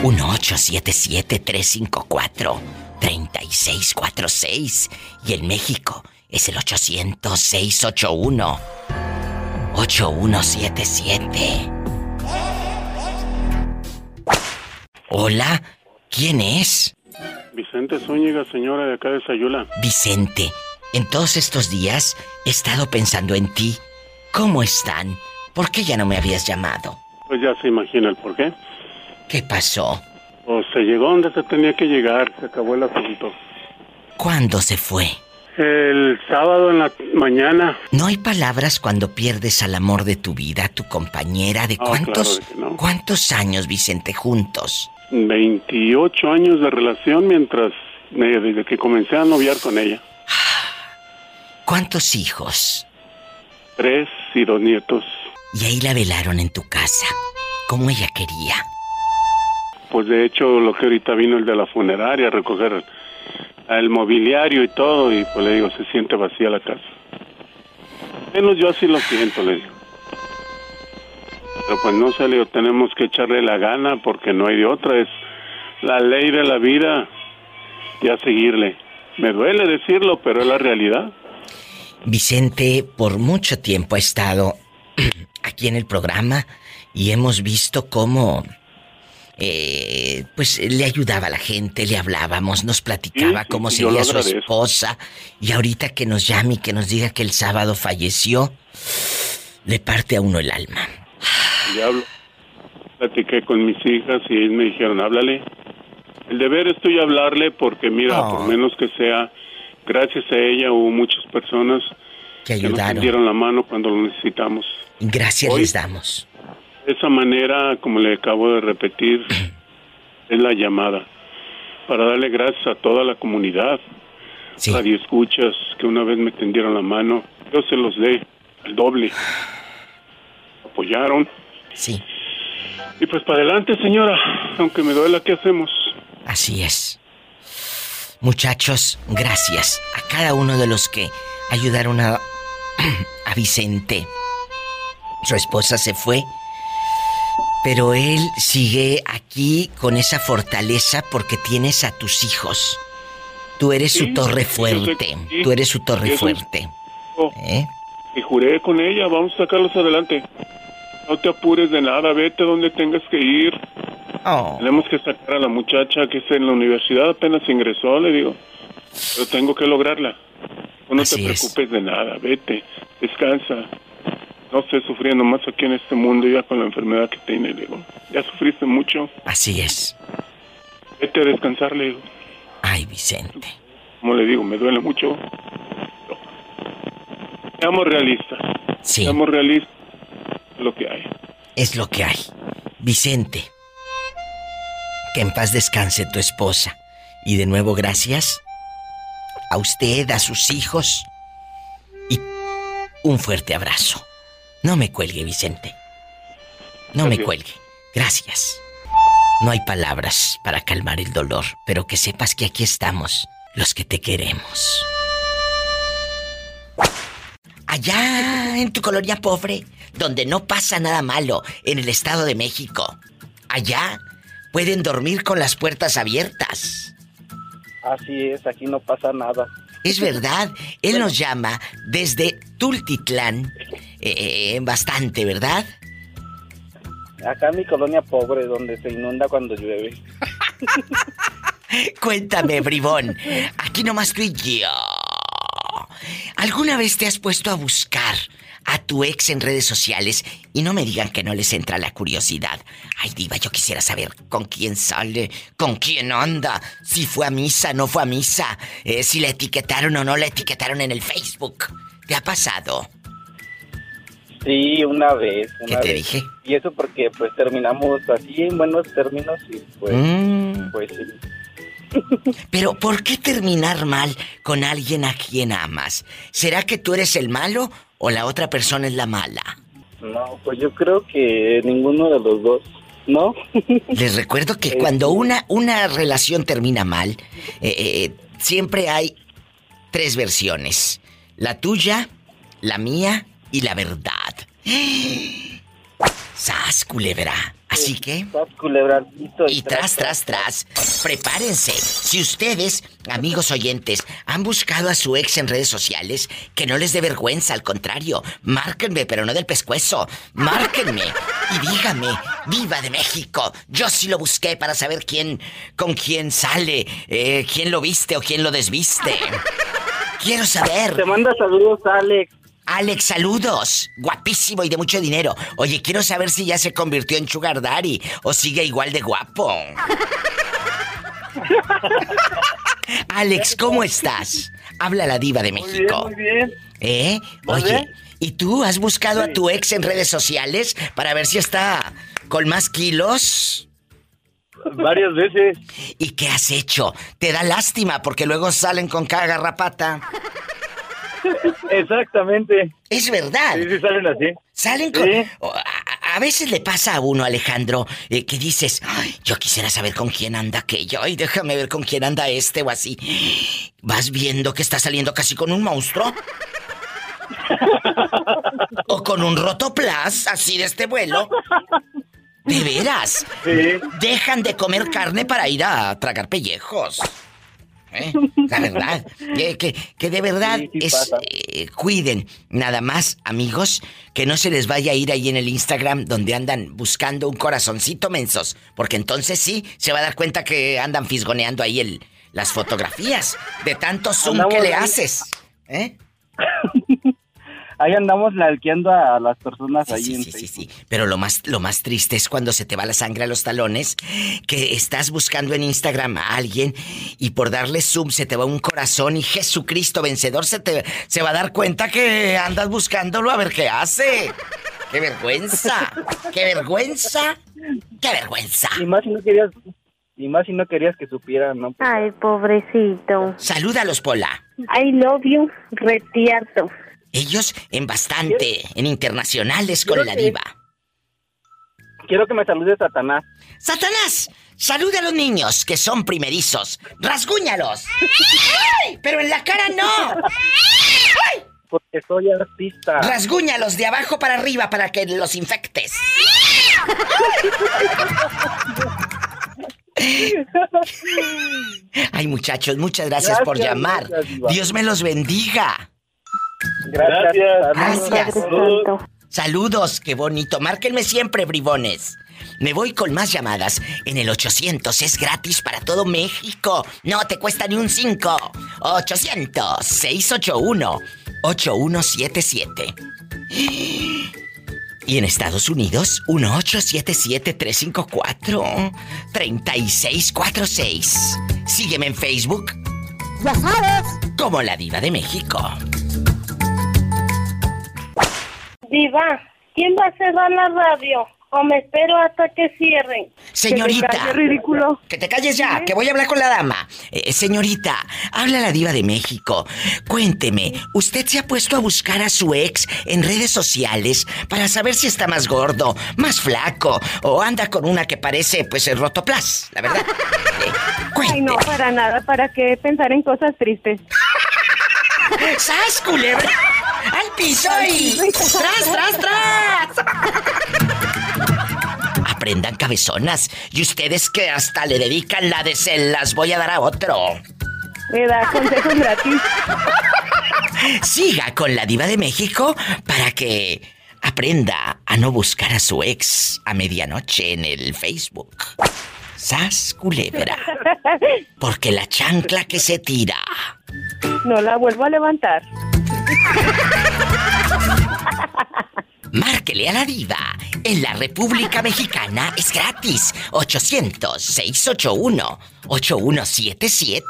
1877-354-3646. Y en México es el 800-681-8177. Hola, ¿quién es? Vicente Zúñiga, señora de acá de Sayula. Vicente, en todos estos días he estado pensando en ti. ¿Cómo están? ¿Por qué ya no me habías llamado? Pues ya se imagina el por qué. ¿Qué pasó? Pues se llegó donde se tenía que llegar, se acabó el asunto. ¿Cuándo se fue? El sábado en la mañana. No hay palabras cuando pierdes al amor de tu vida, tu compañera. ¿De Ah, cuántos, claro que no. cuántos años, Vicente, juntos? 28 años de relación mientras, eh, desde que comencé a noviar con ella. ¿Cuántos hijos? Tres y dos nietos. Y ahí la velaron en tu casa, como ella quería. Pues de hecho, lo que ahorita vino el de la funeraria a recoger el mobiliario y todo, y pues le digo, se siente vacía la casa. Menos yo así lo siento, le digo. Pero pues no sé, le tenemos que echarle la gana porque no hay de otra, es la ley de la vida y a seguirle. Me duele decirlo, pero es la realidad. Vicente por mucho tiempo ha estado aquí en el programa y hemos visto cómo eh, pues le ayudaba a la gente, le hablábamos, nos platicaba Sí, cómo sí, lo su esposa y ahorita que nos llame y que nos diga que el sábado falleció, le parte a uno el alma. Ya hablo. Platiqué con mis hijas y me dijeron, háblale. El deber es tuyo hablarle porque mira, Oh. por menos que sea, gracias a ella hubo muchas personas Que que nos ayudaron. tendieron la mano cuando lo necesitamos. Gracias Hoy- les damos. De esa manera, como le acabo de repetir, es la llamada para darle gracias a toda la comunidad, radio escuchas que una vez me tendieron la mano, yo se los dé al doble. Apoyaron. Sí. Y pues para adelante, señora, aunque me duela, ¿qué hacemos? Así es. Muchachos, gracias a cada uno de los que ayudaron a, a Vicente. Su esposa se fue, pero él sigue aquí con esa fortaleza porque tienes a tus hijos. Tú eres su torre fuerte. sí. Tú eres su torre fuerte. ¿Eh? Y juré con ella, vamos a sacarlos adelante. No te apures de nada, vete donde tengas que ir. Oh. Tenemos que sacar a la muchacha que está en la universidad, apenas ingresó, le digo. Pero tengo que lograrla. Tú no Así te es. preocupes de nada, vete, descansa. No estés sufriendo más aquí en este mundo ya con la enfermedad que tiene, le digo. Ya sufriste mucho, Así es. vete a descansar, le digo. Ay, Vicente. Como le digo, me duele mucho. Seamos realistas. Sí. Seamos realistas lo que hay. Es lo que hay. Vicente. Que en paz descanse tu esposa. Y de nuevo gracias a usted, a sus hijos. Y un fuerte abrazo. No me cuelgue, Vicente. No me cuelgue. Gracias. No hay palabras para calmar el dolor, pero que sepas que aquí estamos, los que te queremos. Allá en tu colonia pobre, donde no pasa nada malo, en el Estado de México. Allá pueden dormir con las puertas abiertas. Así es, aquí no pasa nada. Es verdad, él nos llama desde Tultitlán, eh, eh, bastante, ¿verdad? Acá en mi colonia pobre, donde se inunda cuando llueve. Cuéntame, bribón, aquí nomás tú y yo. ¿Alguna vez te has puesto a buscar a tu ex en redes sociales y no me digan que no les entra la curiosidad? Ay, diva, yo quisiera saber con quién sale, con quién anda, si fue a misa, no fue a misa, eh, si la etiquetaron o no la etiquetaron en el Facebook. ¿Te ha pasado? Sí, una vez. ¿Qué una te vez. dije? Y eso porque pues terminamos así en buenos términos y pues, Mm. pues sí. Pero ¿por qué terminar mal con alguien a quien amas? ¿Será que tú eres el malo o la otra persona es la mala? No, pues yo creo que ninguno de los dos, ¿no? Les recuerdo que cuando una, una relación termina mal, eh, eh, siempre hay tres versiones. La tuya, la mía y la verdad. ¡Sas, culebra! Así que... Y tras, tras, tras, prepárense. Si ustedes, amigos oyentes, han buscado a su ex en redes sociales, que no les dé vergüenza, al contrario, márquenme, pero no del pescuezo. Márquenme y díganme, viva de México. Yo sí lo busqué para saber quién, con quién sale, eh, quién lo viste o quién lo desviste. Quiero saber. Te manda saludos, Alex. Alex, saludos. Guapísimo y de mucho dinero. Oye, quiero saber si ya se convirtió en Sugar Daddy o sigue igual de guapo. Alex, ¿cómo estás? Habla la diva de México. Muy bien. ¿Eh? ¿Muy Oye, bien? ¿y tú has buscado a tu ex en redes sociales para ver si está con más kilos? Varias veces. ¿Y qué has hecho? Te da lástima porque luego salen con cada garrapata. Exactamente. Es verdad. Sí, sí, salen así. Salen con... Sí. A, a veces le pasa a uno, Alejandro, eh, que dices, Ay, yo quisiera saber con quién anda aquello, y déjame ver con quién anda este o así. Vas viendo que está saliendo casi con un monstruo. o con un rotoplas, así de este vuelo. De veras. Dejan de comer carne para ir a tragar pellejos. ¿Eh? La verdad, que, que- que de verdad Sí, sí es, eh, cuiden nada más, amigos, que no se les vaya a ir ahí en el Instagram donde andan buscando un corazoncito mensos, porque entonces sí se va a dar cuenta que andan fisgoneando ahí el, las fotografías de tanto zoom Andamos que le ahí. haces. ¿Eh? Ahí andamos lalqueando a las personas ahí Sí, en sí, sí, sí. Pero lo más, lo más triste es cuando se te va la sangre a los talones, que estás buscando en Instagram a alguien y por darle zoom se te va un corazón y Jesucristo vencedor se te se va a dar cuenta que andas buscándolo a ver qué hace. ¡Qué vergüenza! ¡Qué vergüenza! ¡Qué vergüenza! Y más si no querías, y más si no querías que supieran, ¿no? Ay, pobrecito. Salúdalos, Pola. I love you, retierto. Ellos en bastante, en internacionales con la diva. Quiero que me salude Satanás. ¡Satanás! Salude a los niños que son primerizos. ¡Rasguñalos! ¡Ay! Pero en la cara no. ¡Ay! Porque soy artista. Rasguñalos de abajo para arriba para que los infectes. Ay, muchachos, muchas gracias, por Gracias, llamar. gracias. Dios me los bendiga. Gracias. Gracias. Santo. Saludos, qué bonito. Márquenme siempre, bribones. Me voy con más llamadas en el 800. Es gratis para todo México. No te cuesta ni un 5. 800-681-8177. Y en Estados Unidos, 1877-354-3646. Sígueme en Facebook. Ya sabes. Como la diva de México. Diva, ¿quién va a cerrar la radio? ¿O me espero hasta que cierren? Señorita. Que te calles, ridículo. Que te calles ya, que voy a hablar con la dama. Eh, señorita, habla la diva de México. Cuénteme, ¿usted se ha puesto a buscar a su ex en redes sociales para saber si está más gordo, más flaco o anda con una que parece pues el rotoplas, la verdad? Eh, Ay, no, para nada. ¿Para qué pensar en cosas tristes? ¡Sas, culebra! ¡Al piso y... ¡Tras, tras, tras! Aprendan cabezonas. Y ustedes que hasta le dedican la de se las voy a dar a otro. Me da consejos gratis. Siga con la diva de México para que aprenda a no buscar a su ex a medianoche en el Facebook. Sas culebra. Porque la chancla que se tira. No la vuelvo a levantar. Márquele a la diva. En la República Mexicana es gratis. 800-681-8177.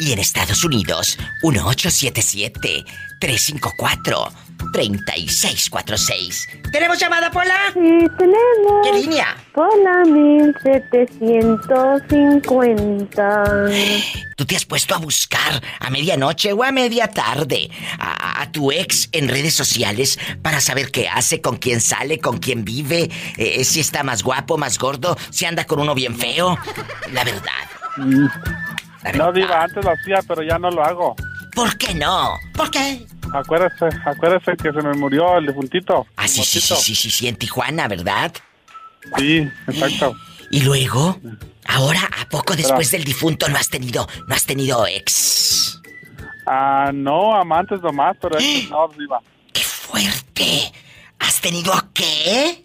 Y en Estados Unidos, 1877-354-3646. ¿Tenemos llamada, Pola? Sí, tenemos. ¿Qué línea? Hola, 1750. ¿Tú te has puesto a buscar a medianoche o a media tarde a, tu ex en redes sociales para saber qué hace, con quién sale, con quién vive, eh, si está más guapo, más gordo, si anda con uno bien feo? La verdad. La No, verdad. Diva, antes lo hacía, pero ya no lo hago. ¿Por qué no? ¿Por qué? Acuérdese, acuérdese que se me murió el difuntito. Ah, sí, sí, sí, sí, sí, sí, en Tijuana, ¿verdad? Sí, exacto. Y luego, ahora, ¿a poco después del difunto no has tenido, no has tenido ex? Ah, no, amantes nomás, pero estos no, Diva. ¡Qué fuerte! ¿Has tenido qué?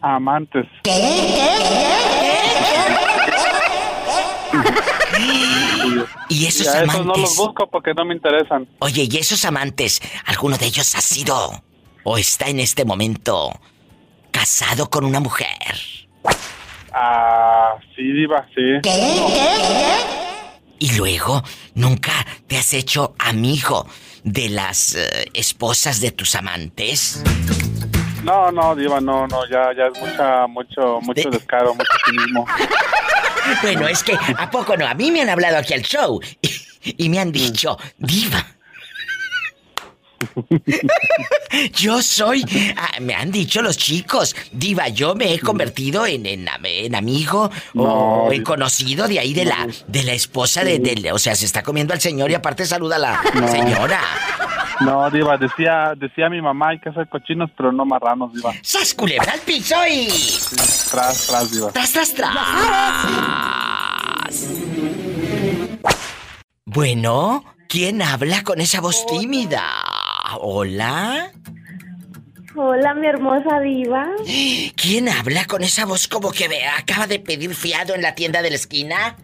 Amantes. Y esos Y a esos amantes. no los busco porque no me interesan. Oye, ¿y esos amantes, alguno de ellos ha sido o está en este momento casado con una mujer? Ah, sí, Diva, sí. Y luego, ¿nunca te has hecho amigo de las eh, esposas de tus amantes? No, no, Diva, no, no, ya, ya es mucha, mucho, mucho descaro, mucho cinismo. Bueno, es que, ¿a poco no? A mí me han hablado aquí al show y, y me han dicho, diva. Yo soy, ah, me han dicho los chicos, diva, yo me he convertido en, en, am- en amigo No, o en conocido de ahí de la, de la esposa de, del- o sea, se está comiendo al señor y aparte saluda a la No. señora. No, Diva, decía, decía mi mamá, hay que hacer cochinos, pero no marranos, Diva. ¡Sas culebra al piso y... Tras, tras, Diva. ¡Tras, tras, tras! Bueno, ¿quién habla con esa voz tímida? ¿Hola? Hola, mi hermosa diva. ¿Quién habla con esa voz como que ve- acaba de pedir fiado en la tienda de la esquina?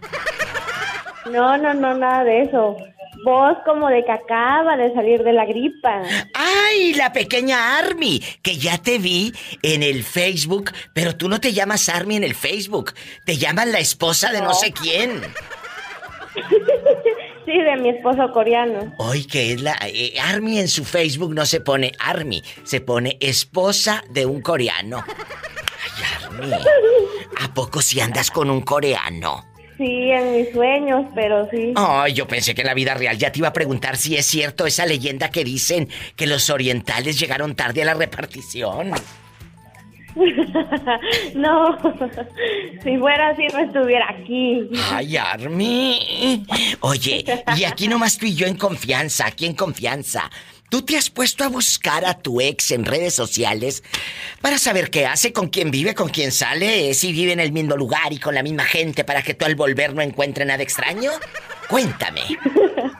No, no, no, nada de eso. Voz como de que acaba de salir de la gripa. ¡Ay, la pequeña Army! Que ya te vi en el Facebook, pero tú no te llamas Army en el Facebook. Te llaman la esposa de no, sé quién. Sí, de mi esposo coreano. Hoy que es la... eh, Army en su Facebook no se pone Army, se pone esposa de un coreano. Ay, Army. ¿A poco si andas con un coreano? Sí, en mis sueños, pero sí. Ay, yo pensé que en la vida real ya te iba a preguntar si es cierto esa leyenda que dicen que los orientales llegaron tarde a la repartición. no, si fuera así no estuviera aquí. Ay, Army. Oye, y aquí nomás tú y yo en confianza, aquí en confianza. ¿Tú te has puesto a buscar a tu ex en redes sociales para saber qué hace, con quién vive, con quién sale, si vive en el mismo lugar y con la misma gente para que tú al volver no encuentre nada extraño? Cuéntame.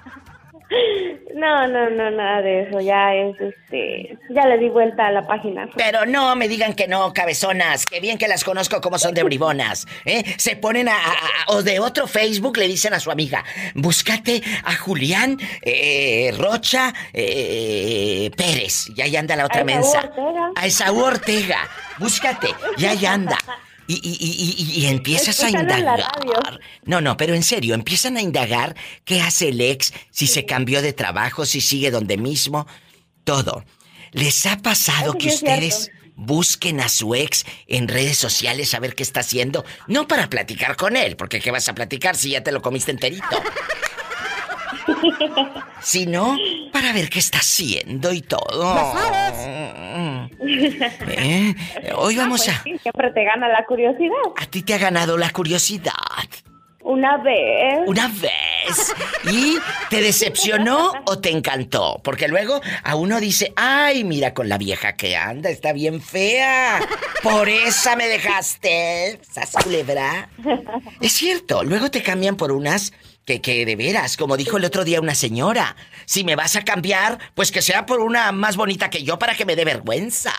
No, no, no, nada de eso. Ya es, este, ya le di vuelta a la página. Pero no me digan que no, cabezonas. Que bien que las conozco como son de bribonas. ¿eh? Se ponen a, a- a- O de otro Facebook le dicen a su amiga: Búscate a Julián eh, Rocha eh, Pérez. Y ahí anda la otra A mensa. Ortega. A Esaú Ortega. Búscate. Y ahí anda. Y, y- y- y- y empiezas a indagar. No, no, pero en serio, empiezan a indagar qué hace el ex, si se cambió de trabajo, si sigue donde mismo, todo. ¿Les ha pasado Eso que ustedes busquen a su ex en redes sociales a ver qué está haciendo? No para platicar con él, porque ¿qué vas a platicar si ya te lo comiste enterito? Sino para ver qué está haciendo y todo. ¿Eh? Hoy vamos Pues a... sí, siempre te gana la curiosidad. A ti te ha ganado la curiosidad. Una vez. Una vez. ¿Y te decepcionó o te encantó? Porque luego a uno dice, ay, mira con la vieja que anda, está bien fea. Por esa me dejaste. ¿Sas culebra? Es cierto, luego te cambian por unas que, que de veras, como dijo el otro día una señora, si me vas a cambiar, pues que sea por una más bonita que yo para que me dé vergüenza.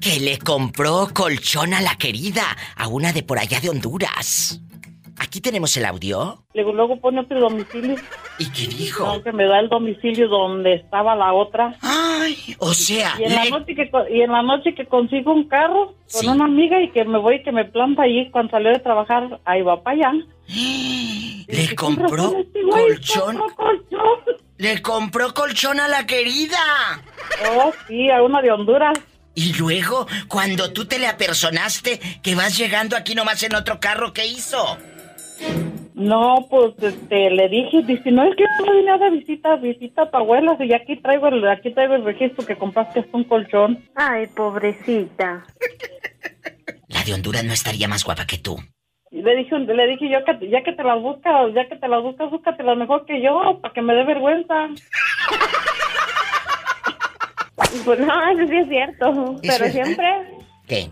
Que le compró colchón a la querida, a una de por allá de Honduras. Aquí tenemos el audio. Luego, luego pone otro domicilio. ¿Y qué dijo? No, que me da el domicilio donde estaba la otra. Ay, o sea, Y en, la le- noche que, y en la noche que consigo un carro con Sí. una amiga y que me voy y que me planta allí cuando salió de trabajar, ahí va para allá. le compró Este güey colchón. compró colchón. Le compró colchón a la querida. Oh, sí, a una de Honduras. Y luego, cuando tú te le apersonaste que vas llegando aquí nomás en otro carro, ¿qué hizo? No, pues este, le dije, dice, no, es que no vine de visita, visita a tu abuela, y aquí traigo el, aquí traigo el registro que compraste hasta un colchón. Ay, pobrecita. La de Honduras no estaría más guapa que tú. Le dije, le dije yo que ya que te las buscas, ya que te las buscas, búscate las mejor que yo, para que me dé vergüenza. Pues no, eso sí es cierto. Pero verdad? siempre ¿Qué?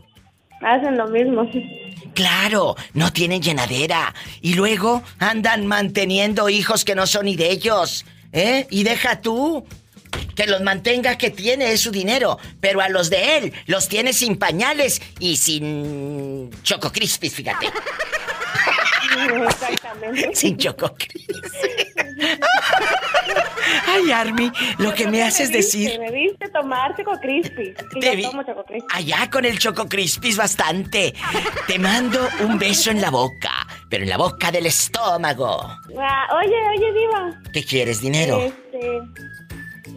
Hacen lo mismo. Claro, no tienen llenadera. Y luego andan manteniendo hijos que no son ni de ellos. ¿Eh? Y deja tú. Que los mantenga que tiene, es su dinero. Pero a los de él los tiene sin pañales y sin Choco Crispis, fíjate. Exactamente. Sin Choco Crispis. Ay, Army, lo que me haces decir. Me viste tomar Choco Crispy. Te vi- tomo Choco Crispy. Allá con el Choco Crispis bastante. Te mando un beso en la boca, pero en la boca del estómago. Ah, oye, oye, Diva. ¿Qué quieres, dinero? Este.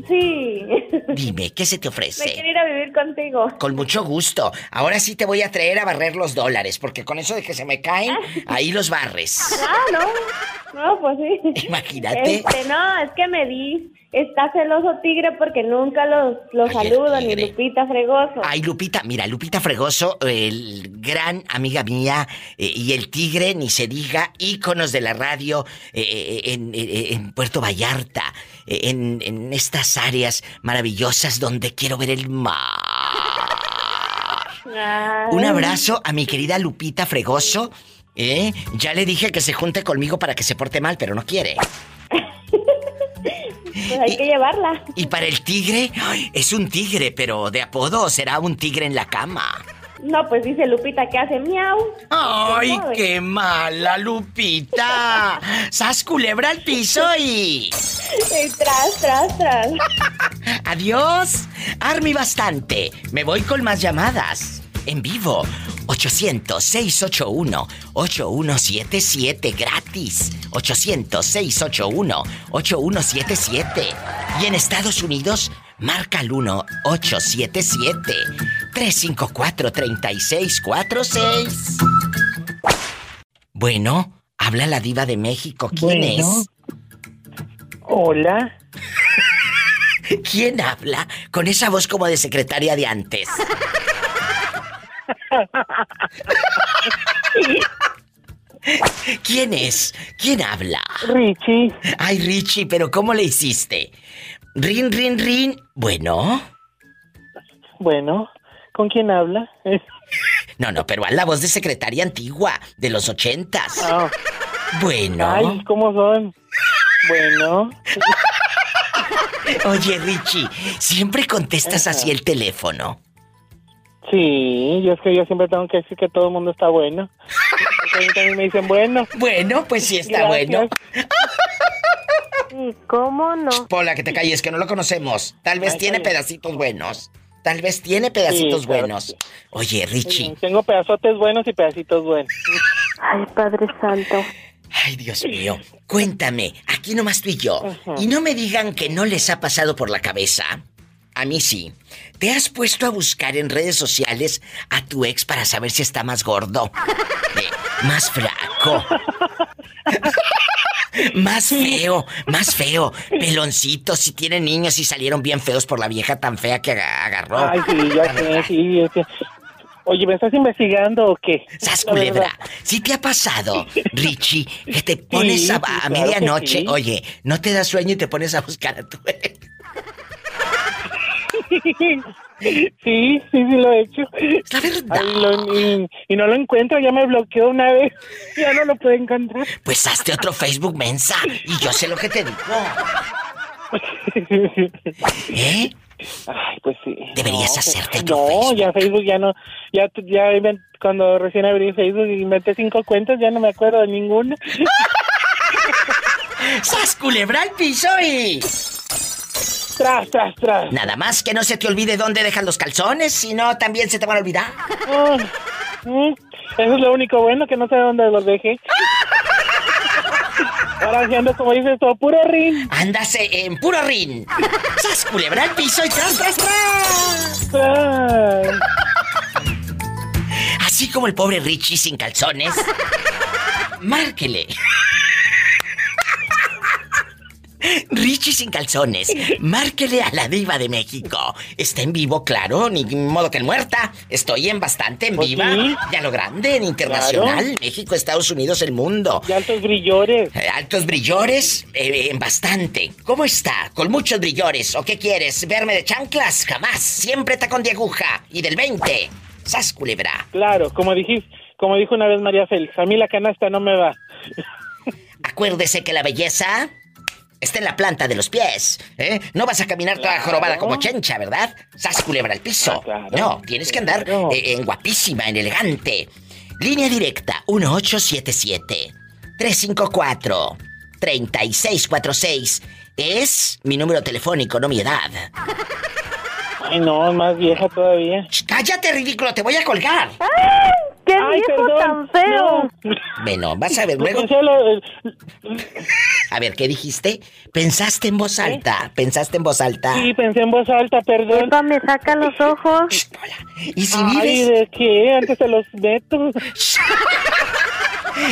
Sí. Dime, ¿qué se te Me quiero ofrece? ir a vivir contigo. Con mucho gusto. Ahora sí te voy a traer a barrer los dólares, porque con eso de que se me caen, ahí los barres. Ah, no. No, pues sí. Imagínate. Este, no, es que me di. Está celoso tigre porque nunca los, los saludo, ni. Lupita Fregoso. Ay, Lupita, mira, Lupita Fregoso, el gran amiga mía, eh, y el tigre, ni se diga, íconos de la radio eh, eh, en, en Puerto Vallarta, en, en estas áreas maravillosas donde quiero ver el mar. Ay. Un abrazo a mi querida Lupita Fregoso. ¿eh? Ya le dije que se junte conmigo para que se porte mal, pero no quiere. Pues hay que llevarla. Y para el tigre, ay, es un tigre, pero de apodo será un tigre en la cama. No, pues dice Lupita que hace miau. ¡Ay, mueve. qué mala, Lupita! ¡Sas culebra al piso y... Y tras, tras, tras. ¡Adiós! Army bastante. Me voy con más llamadas. En vivo. 800-681-8177 gratis. 800-681-8177. Y en Estados Unidos, marca al 1-877-354-3646. Bueno, habla la diva de México. ¿Quién Bueno. es? Hola. ¿Quién habla con esa voz como de secretaria de antes? ¿Quién es? ¿Quién habla? Richie. Ay, Richie, pero ¿cómo le hiciste? Rin, rin, rin. Bueno. Bueno, ¿con quién habla? No, no, pero a la voz de secretaria antigua, de los ochentas. Ah. Bueno. Ay, ¿cómo son? Bueno. Oye, Richie, ¿siempre contestas así el teléfono? Sí, yo es que yo siempre tengo que decir que todo el mundo está bueno. A mí también me dicen bueno. Bueno, pues sí está bueno. ¿Y cómo no? Pola, que te calles, que no lo conocemos. Tal vez Ay, tiene pedacitos buenos. Tal vez tiene pedacitos Sí, claro buenos. Oye, Richie. Tengo pedazotes buenos y pedacitos buenos. Ay, Padre Santo. Ay, Dios mío. Cuéntame, aquí nomás tú y yo. Y no me digan que no les ha pasado por la cabeza. A mí sí. ¿Te has puesto a buscar en redes sociales a tu ex para saber si está más gordo? Eh, más flaco. más feo, más feo. Peloncitos, si tienen niños y salieron bien feos por la vieja tan fea que aga- agarró. Ay, sí, ya sé, sí, Oye, ¿me estás investigando o qué? ¡Sas, culebra! verdad. ¿Sí te ha pasado, Richie, que te pones Sí, a, claro medianoche, sí. oye, no te da sueño y te pones a buscar a tu ex? Sí, sí, sí lo he hecho. Es la verdad. Ay, lo- y, y no lo encuentro, ya me bloqueó una vez. Ya no lo puedo encontrar. Pues hazte otro Facebook mensa y yo sé lo que te digo. ¿Eh? Ay, pues sí. Deberías No, hacerte tu No, Facebook. ya Facebook ya no. Ya, ya cuando recién abrí Facebook y inventé cinco cuentas, ya no me acuerdo de ninguna. ¡Sas, culebra al piso y... Tras, tras, tras. Nada más que no se te olvide dónde dejas los calzones, si no también se te van a olvidar. Mm, Eso es lo único bueno, que no sé dónde los dejé. Ahora sí ando, como dices, todo puro rin. Ándase en puro rin. ¡Sas, culebra al piso y tras, tras, tras! Tras. Así como el pobre Richie sin calzones. Márquele. Richie sin calzones. Márquele a la diva de México. Está en vivo, claro, ni modo que en muerta. Estoy en bastante en Pues viva. sí. Ya lo grande, en internacional. Claro. México, Estados Unidos, el mundo. Y altos brillores. Eh, Altos brillores, eh, en bastante. ¿Cómo está? ¿Con muchos brillores? ¿O qué quieres? ¿Verme de chanclas? Jamás. Siempre tacón de aguja. Y del 20. ¡Sas, culebra! Claro, como dijiste, como dijo una vez María Félix, a mí la canasta no me va. Acuérdese que la belleza está en la planta de los pies, ¿eh? No vas a caminar toda Claro. jorobada como chencha, ¿verdad? Sas culebra al piso. Ah, claro. No, tienes que andar Claro. eh, en guapísima, en elegante. Línea directa 1877 354 3646 es mi número telefónico, no mi edad. Ay, no, más vieja todavía. Cállate, ridículo, te voy a colgar. ¡Qué Ay, viejo perdón. tan feo! No. Bueno, vas a ver luego. lo- A ver, ¿qué dijiste? Pensaste en voz alta. Pensaste en voz alta. Sí, pensé en voz alta, perdón. Epa, me saca los ojos. Sh, Pola. Y si Ay, vives ¿de qué? Antes se los meto.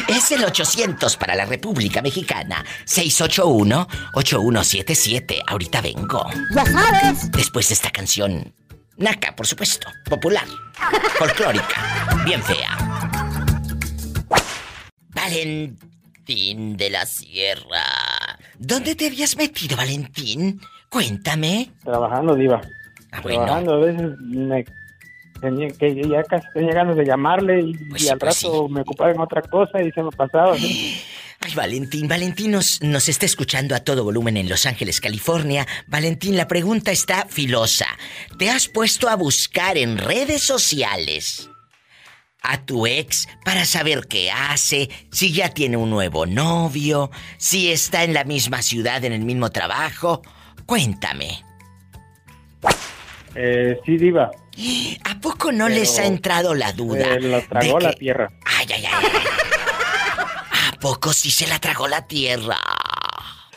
Es el 800 para la República Mexicana. 681-8177. Ahorita vengo. Ya sabes. Después de esta canción. Naca, por supuesto. Popular. Folclórica. Bien fea. Valentín de la Sierra. ¿Dónde te habías metido, Valentín? Cuéntame. Trabajando, Diva. Ah, bueno. Trabajando, a veces me tenía que ya casi tenía ganas de llamarle y, Pues y sí, al pues rato me ocupaba en otra cosa y se me pasaba. ¿sí? Ay, Valentín, Valentín nos, nos está escuchando a todo volumen en Los Ángeles, California. Valentín, la pregunta está filosa. ¿Te has puesto a buscar en redes sociales a tu ex para saber qué hace, si ya tiene un nuevo novio, si está en la misma ciudad, en el mismo trabajo? Cuéntame. Eh, sí, Diva. ¿A poco no les ha entrado la duda? Eh, lo tragó de la que- tierra. Ay, ay, ay. ¿A poco sí se la tragó la tierra?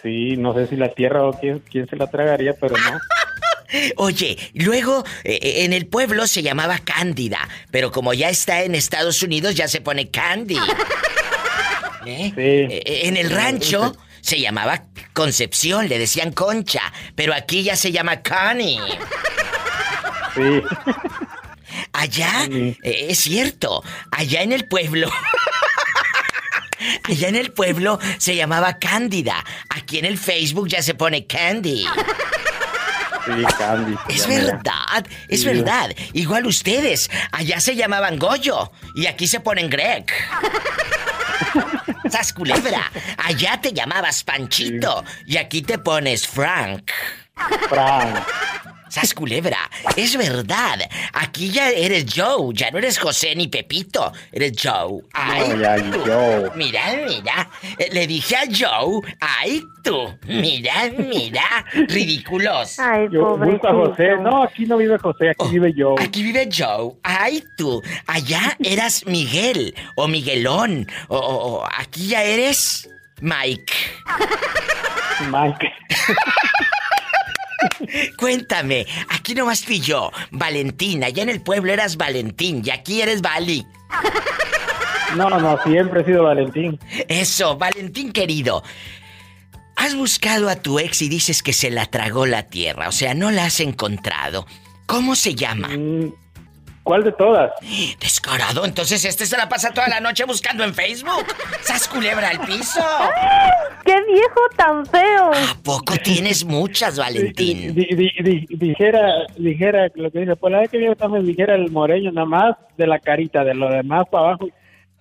Sí, no sé si la tierra o quién, quién se la tragaría, pero no. Oye, luego eh, en el pueblo se llamaba Cándida, pero como ya está en Estados Unidos ya se pone Candy. ¿Eh? Eh, En el rancho se llamaba Concepción, le decían Concha, pero aquí ya se llama Connie. Sí. Allá, eh, es cierto, allá en el pueblo. Allá en el pueblo se llamaba Cándida. Aquí en el Facebook ya se pone Candy. Sí, Candy. se Es verdad, es Sí. verdad. Igual ustedes, allá se llamaban Goyo y aquí se ponen Greg. Sas culebra, allá te llamabas Panchito y aquí te pones Frank. Frank. Sas culebra, es verdad. Aquí ya eres Joe, ya no eres José ni Pepito, eres Joe. Ay, No, ya, tú. Joe. Mira, mira. Eh, Le dije a Joe, ay tú. Mira, mira. Ridículos. Ay, Yo busco a José. No, aquí no vive José, aquí vive yo. Oh, Aquí vive Joe. Ay, tú. Allá eras Miguel o Miguelón. O, o- o aquí ya eres Mike. Mike. Cuéntame, aquí nomás fui yo, Valentín. Allá en el pueblo eras Valentín y aquí eres Vali. No, no, no, siempre he sido Valentín. Eso, Valentín querido. Has buscado a tu ex y dices que se la tragó la tierra, o sea, no la has encontrado. ¿Cómo se llama? Mm, ¿Cuál de todas? Descarado, entonces este se la pasa toda la noche buscando en Facebook. ¡Sas culebra al piso! ¡Qué viejo tan feo! ¿A poco tienes muchas, Valentín? Di- di- di- dijera, dijera lo que dice, pues la vez que yo también dijera el moreño, nada más de la carita, de lo demás para abajo.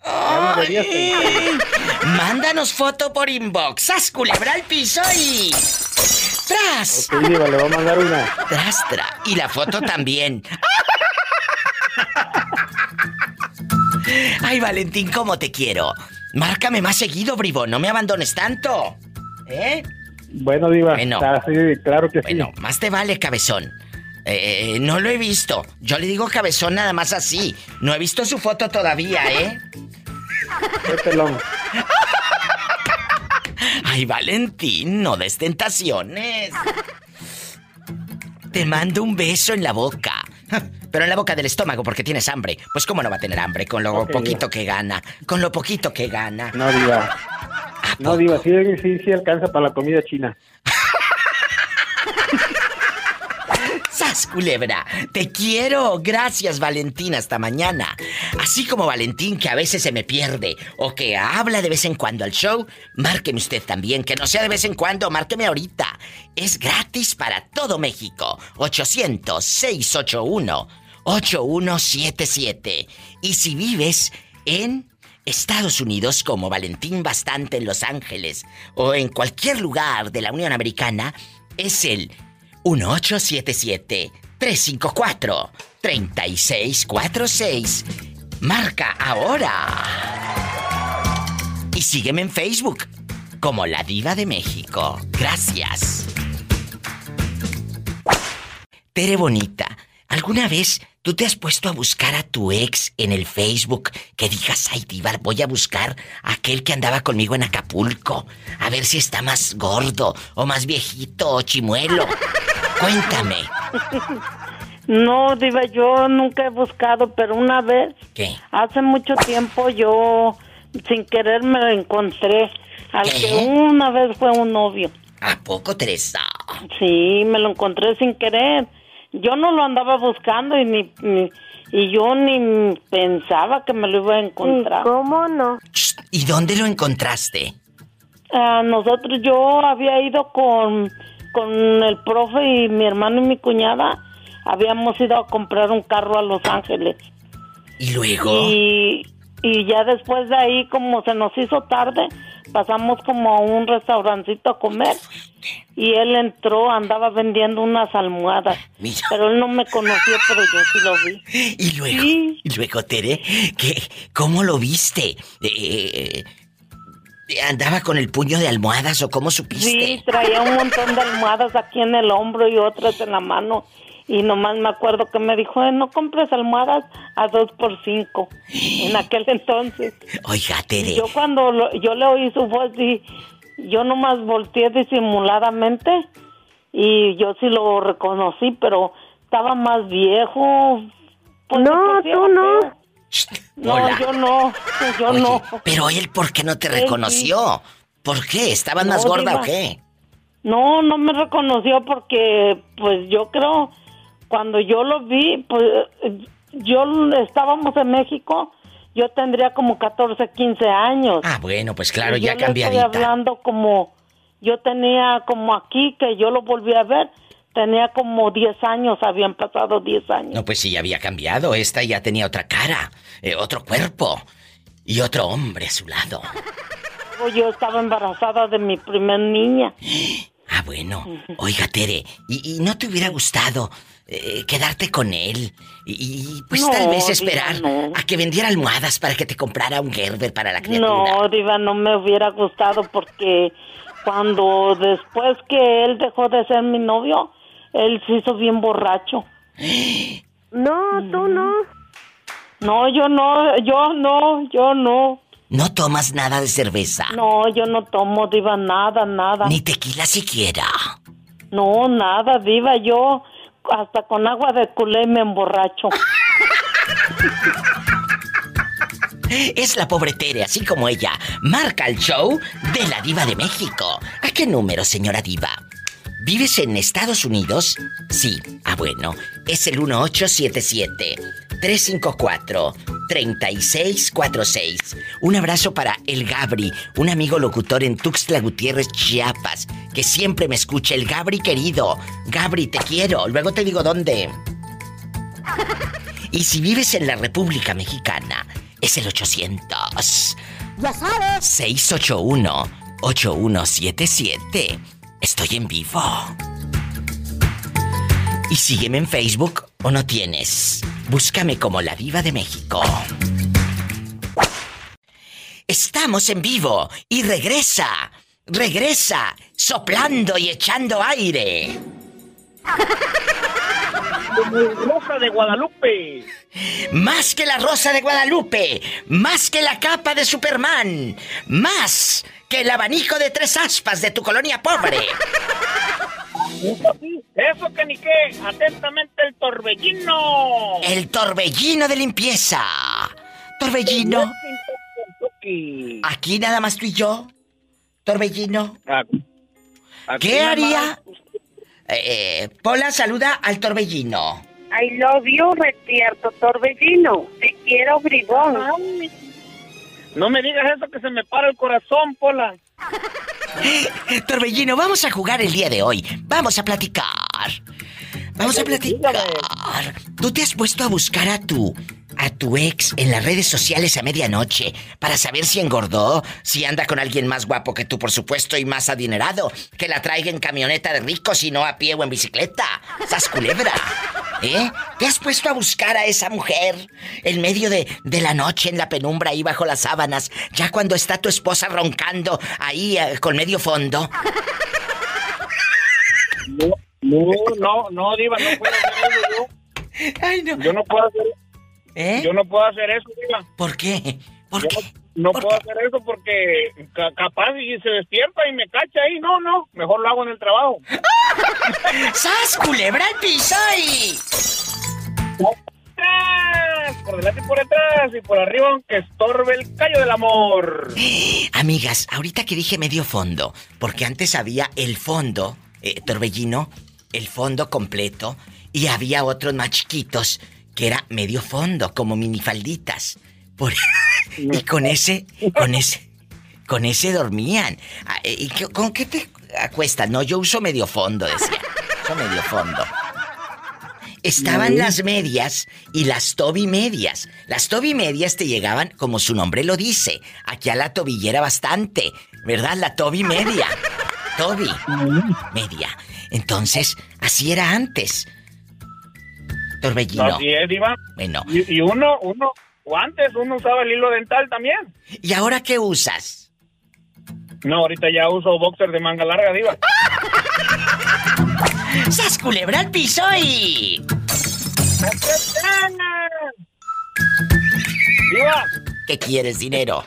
ya me verías pensando. Mándanos foto por inbox. ¡Sas culebra al piso y. ¡Tras! Ok, Diva, le voy a mandar una. Tras, tra. Y la foto también. Ay, Valentín, cómo te quiero. Márcame más seguido, bribón. No me abandones tanto. ¿Eh? Bueno, Diva, Bueno. está, sí, claro que Bueno, más te vale, cabezón. Eh, no lo he visto. Yo le digo cabezón nada más así. No he visto su foto todavía, ¿eh? sí. Pelón. Ay, Valentín, no des tentaciones. Te mando un beso en la boca. Pero en la boca del estómago porque tienes hambre. Pues cómo no va a tener hambre con lo poquito que gana. Con lo poquito que gana. No, Diva. No, Diva, sí, sí, sí alcanza para la comida china. ¡Sas, culebra! ¡Te quiero! Gracias, Valentín. Hasta mañana. Así como Valentín, que a veces se me pierde o que habla de vez en cuando al show, márqueme usted también. Que no sea de vez en cuando, márqueme ahorita. Es gratis para todo México. 800-681-8177. Y si vives en Estados Unidos, como Valentín Bastante en Los Ángeles, o en cualquier lugar de la Unión Americana, es el 1877-354-3646. Marca ahora. Y sígueme en Facebook como La Diva de México. Gracias. Tere Bonita, ¿alguna vez tú te has puesto a buscar a tu ex en el Facebook? Que digas, ay, Diva, voy a buscar a aquel que andaba conmigo en Acapulco. A ver si está más gordo, o más viejito, o chimuelo. Cuéntame. No, Diva, yo nunca he buscado, pero una vez, ¿Qué? hace mucho tiempo, yo sin querer me lo encontré. Al que una vez fue un novio. ¿A poco, Teresa? Sí, me lo encontré sin querer. Yo no lo andaba buscando y ni, ni- y yo ni pensaba que me lo iba a encontrar. ¿Cómo no? ¿Y dónde lo encontraste? Ah, nosotros, yo había ido con, con el profe y mi hermano y mi cuñada. Habíamos ido a comprar un carro a Los Ángeles. ¿Y luego? Y, y ya después de ahí, como se nos hizo tarde, pasamos como a un restaurancito a comer. Y él entró, andaba vendiendo unas almohadas. Pero él no me conoció, pero yo sí lo vi. Y luego, y luego, Tere, ¿qué, ¿cómo lo viste? Eh, eh, ¿Andaba con el puño de almohadas o cómo supiste? Sí, traía un montón de almohadas aquí en el hombro y otras en la mano. y nomás me acuerdo que me dijo, "Eh, no compres almohadas a dos por cinco en aquel entonces. Oiga, Tere. Yo cuando lo- yo le oí su voz y yo nomás volteé disimuladamente y yo sí lo reconocí, pero estaba más viejo. Pues, No, tú no. feo. No, Hola. yo no, yo Oye, no. Pero él, ¿por qué no te reconoció? ¿Por qué? ¿Estabas más gorda diva. o qué? No, no me reconoció porque, pues yo creo, cuando yo lo vi, pues yo estábamos en México, yo tendría como 14, 15 años. Ah, bueno, pues claro, Y ya yo estoy hablando como, yo tenía como aquí, que yo lo volví a ver, tenía como 10 años, habían pasado 10 años. No, pues sí, había cambiado. Esta ya tenía otra cara, eh, otro cuerpo y otro hombre a su lado. Yo estaba embarazada de mi primer niña. Ah, bueno. Oiga, Tere, ¿y, y no te hubiera gustado eh, quedarte con él? Y, y, pues No, tal vez Diva, esperar no. a que vendiera almohadas para que te comprara un Gerber para la criatura. No, Diva, no me hubiera gustado porque cuando después que él dejó de ser mi novio, él se hizo bien borracho. No, tú no. No, yo no, yo no, yo no. No tomas nada de cerveza, No, yo no tomo, Diva, nada, nada. ni tequila siquiera. No, nada, Diva, yo hasta con agua de culé me emborracho. Es la pobre Tere, así como ella. Marca el show de la Diva de México. ¿A qué número, señora Diva? ¿Vives en Estados Unidos? Sí. Ah, bueno. Es el 1877-354-3646. Un abrazo para el Gabri, un amigo locutor en Tuxtla Gutiérrez, Chiapas, que siempre me escucha. El Gabri querido. Gabri, te quiero. Luego te digo dónde. Y si vives en la República Mexicana, es el 800. Ya sabes. 681-8177. Estoy en vivo. Y sígueme en Facebook o no tienes. Búscame como la diva de México. Estamos en vivo y regresa. Regresa soplando y echando aire. Como Rosa de Guadalupe. Más que la rosa de Guadalupe, más que la capa de Superman, más que el abanico de tres aspas de tu colonia pobre. Eso sí, eso que ni qué. Atentamente el torbellino. El torbellino de limpieza. Torbellino. Aquí nada más tú y yo. Torbellino. ¿Qué haría? Eh, Pola saluda al torbellino. I love you, Retierto Torbellino. Te quiero, bribón. No me digas eso que se me para el corazón, Pola. Torbellino, vamos a jugar el día de hoy. Vamos a platicar. Vamos a platicar. ¿Tú te has puesto a buscar a tu a tu ex en las redes sociales a medianoche para saber si engordó, si anda con alguien más guapo que tú, por supuesto, y más adinerado, que la traiga en camioneta de ricos y no a pie o en bicicleta? ¡Sas culebra! ¿Eh? ¿Te has puesto a buscar a esa mujer en medio de, de la noche, en la penumbra, ahí bajo las sábanas, ya cuando está tu esposa roncando ahí eh, con medio fondo? No, no, no, Diva, no puedo hacer eso yo. Ay, no. Yo no puedo hacer ¿Eh? Yo no puedo hacer eso. ¿Por qué? ¿Por qué? No, no puedo hacer eso porque ca- capaz y se despierta y me cacha ahí. No, no, mejor lo hago en el trabajo. ¡Sas, culebra al piso y... Por delante y por detrás y por arriba aunque estorbe el callo del amor. Amigas, ahorita que dije medio fondo, porque antes había el fondo, eh, Torbellino, el fondo completo, y había otros más chiquitos que era medio fondo, como minifalditas. Por... y con ese, con ese, con ese dormían. Ah, eh, ¿Y con qué te acuestas? No, yo uso medio fondo, decía. Uso medio fondo. Estaban las medias y las tobi medias. Las tobi medias te llegaban, como su nombre lo dice, aquí a la tobillera bastante, ¿verdad? La tobi media. Tobi media. Entonces, así era antes. Torbellino. Así es, Diva. Bueno. Y, y uno, uno, o antes uno usaba el hilo dental también. ¿Y ahora qué usas? No, ahorita ya uso boxer de manga larga, Diva. ¡Sas culebra al piso y... Diva, ¿Qué quieres, dinero?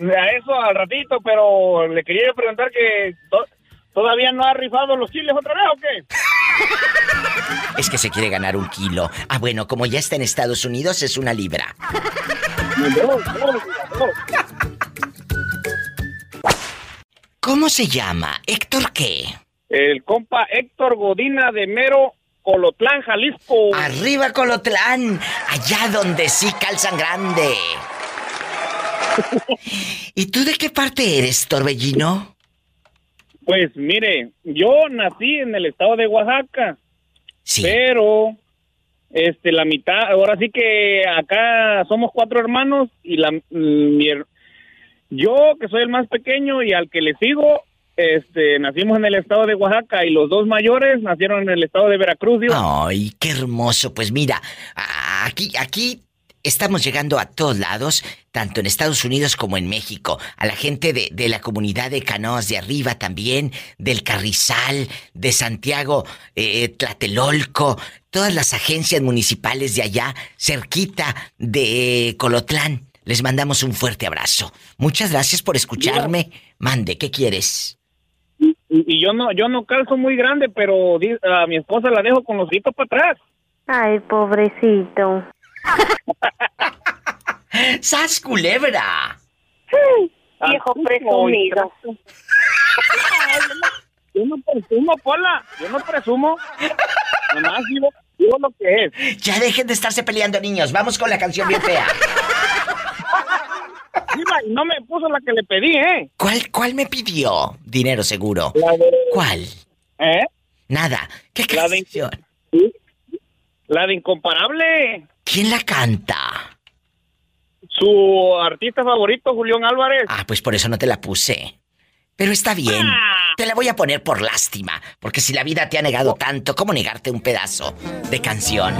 a eso al ratito, pero le quería preguntar que to- todavía no ha rifado los chiles otra vez o qué? Es que se quiere ganar un kilo. Ah, bueno, como ya está en Estados Unidos, es una libra. ¿Cómo se llama? ¿Héctor qué? El compa Héctor Godina de Mero, Colotlán, Jalisco. Arriba Colotlán, allá donde sí calzan grande. ¿Y tú de qué parte eres, Torbellino? Pues mire, yo nací en el estado de Oaxaca. Pero este la mitad, ahora sí que acá somos cuatro hermanos y la mm, mi yo que soy el más pequeño y al que le sigo este nacimos en el estado de Oaxaca y los dos mayores nacieron en el estado de Veracruz. Ay, qué hermoso. Pues mira, aquí, aquí estamos llegando a todos lados, tanto en Estados Unidos como en México. A la gente de, de la comunidad de Canoas de arriba también, del Carrizal, de Santiago, eh, Tlatelolco, todas las agencias municipales de allá, cerquita de Colotlán. Les mandamos un fuerte abrazo. Muchas gracias por escucharme. Mande, ¿qué quieres? Y, y yo no yo no calzo muy grande, pero a mi esposa la dejo con los gritos para atrás. Ay, pobrecito. ¡Sas culebra! Viejo presumido. Yo no presumo, Pola. Yo no presumo. Nomás digo, digo lo que es. Ya dejen de estarse peleando, niños. Vamos con la canción bien fea. Y no me puso la que le pedí, ¿eh? ¿Cuál, cuál me pidió? Dinero seguro. ¿Cuál? ¿Eh? Nada. ¿Qué La de, canción? la de Incomparable. ¿Quién la canta? Su artista favorito, Julián Álvarez. Ah, pues por eso no te la puse. Pero está bien. Te la voy a poner por lástima. Porque si la vida te ha negado tanto, ¿cómo negarte un pedazo de canción?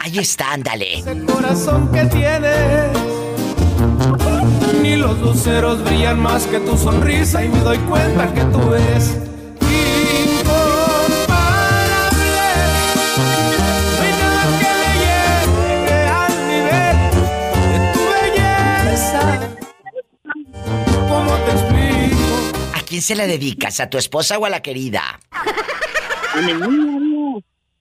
Ahí está, ándale. corazón que tienes. Ni los luceros brillan más que tu sonrisa y me doy cuenta que tú eres quién se la dedicas? ¿A tu esposa o a la querida? A.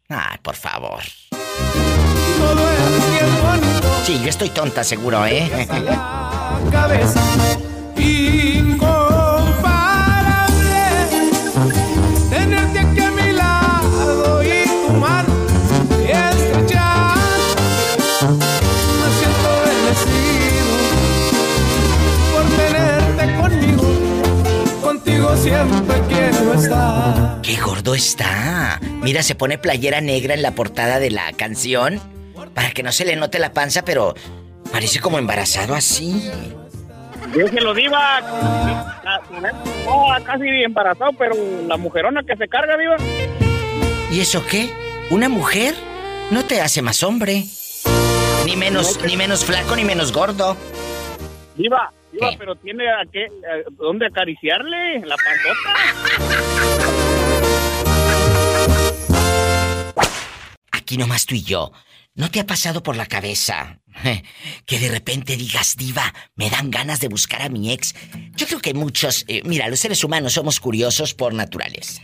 Ay, por favor. Todo es bien bonito. Sí, yo estoy tonta, seguro, ¿eh? cabeza estar ¡Qué gordo está! Mira, se pone playera negra en la portada de la canción para que no se le note la panza, pero parece como embarazado así. Yo se lo diva. No, casi embarazado, pero la mujerona que se carga, diva. ¿Y eso qué? ¿Una mujer? No te hace más hombre. Ni menos, ni menos flaco, ni menos gordo. Diva, diva, pero tiene a qué, a dónde acariciarle la panzota. Aquí nomás tú y yo. ¿No te ha pasado por la cabeza eh, que de repente digas, diva, me dan ganas de buscar a mi ex? Yo creo que muchos, eh, mira, los seres humanos somos curiosos por naturaleza.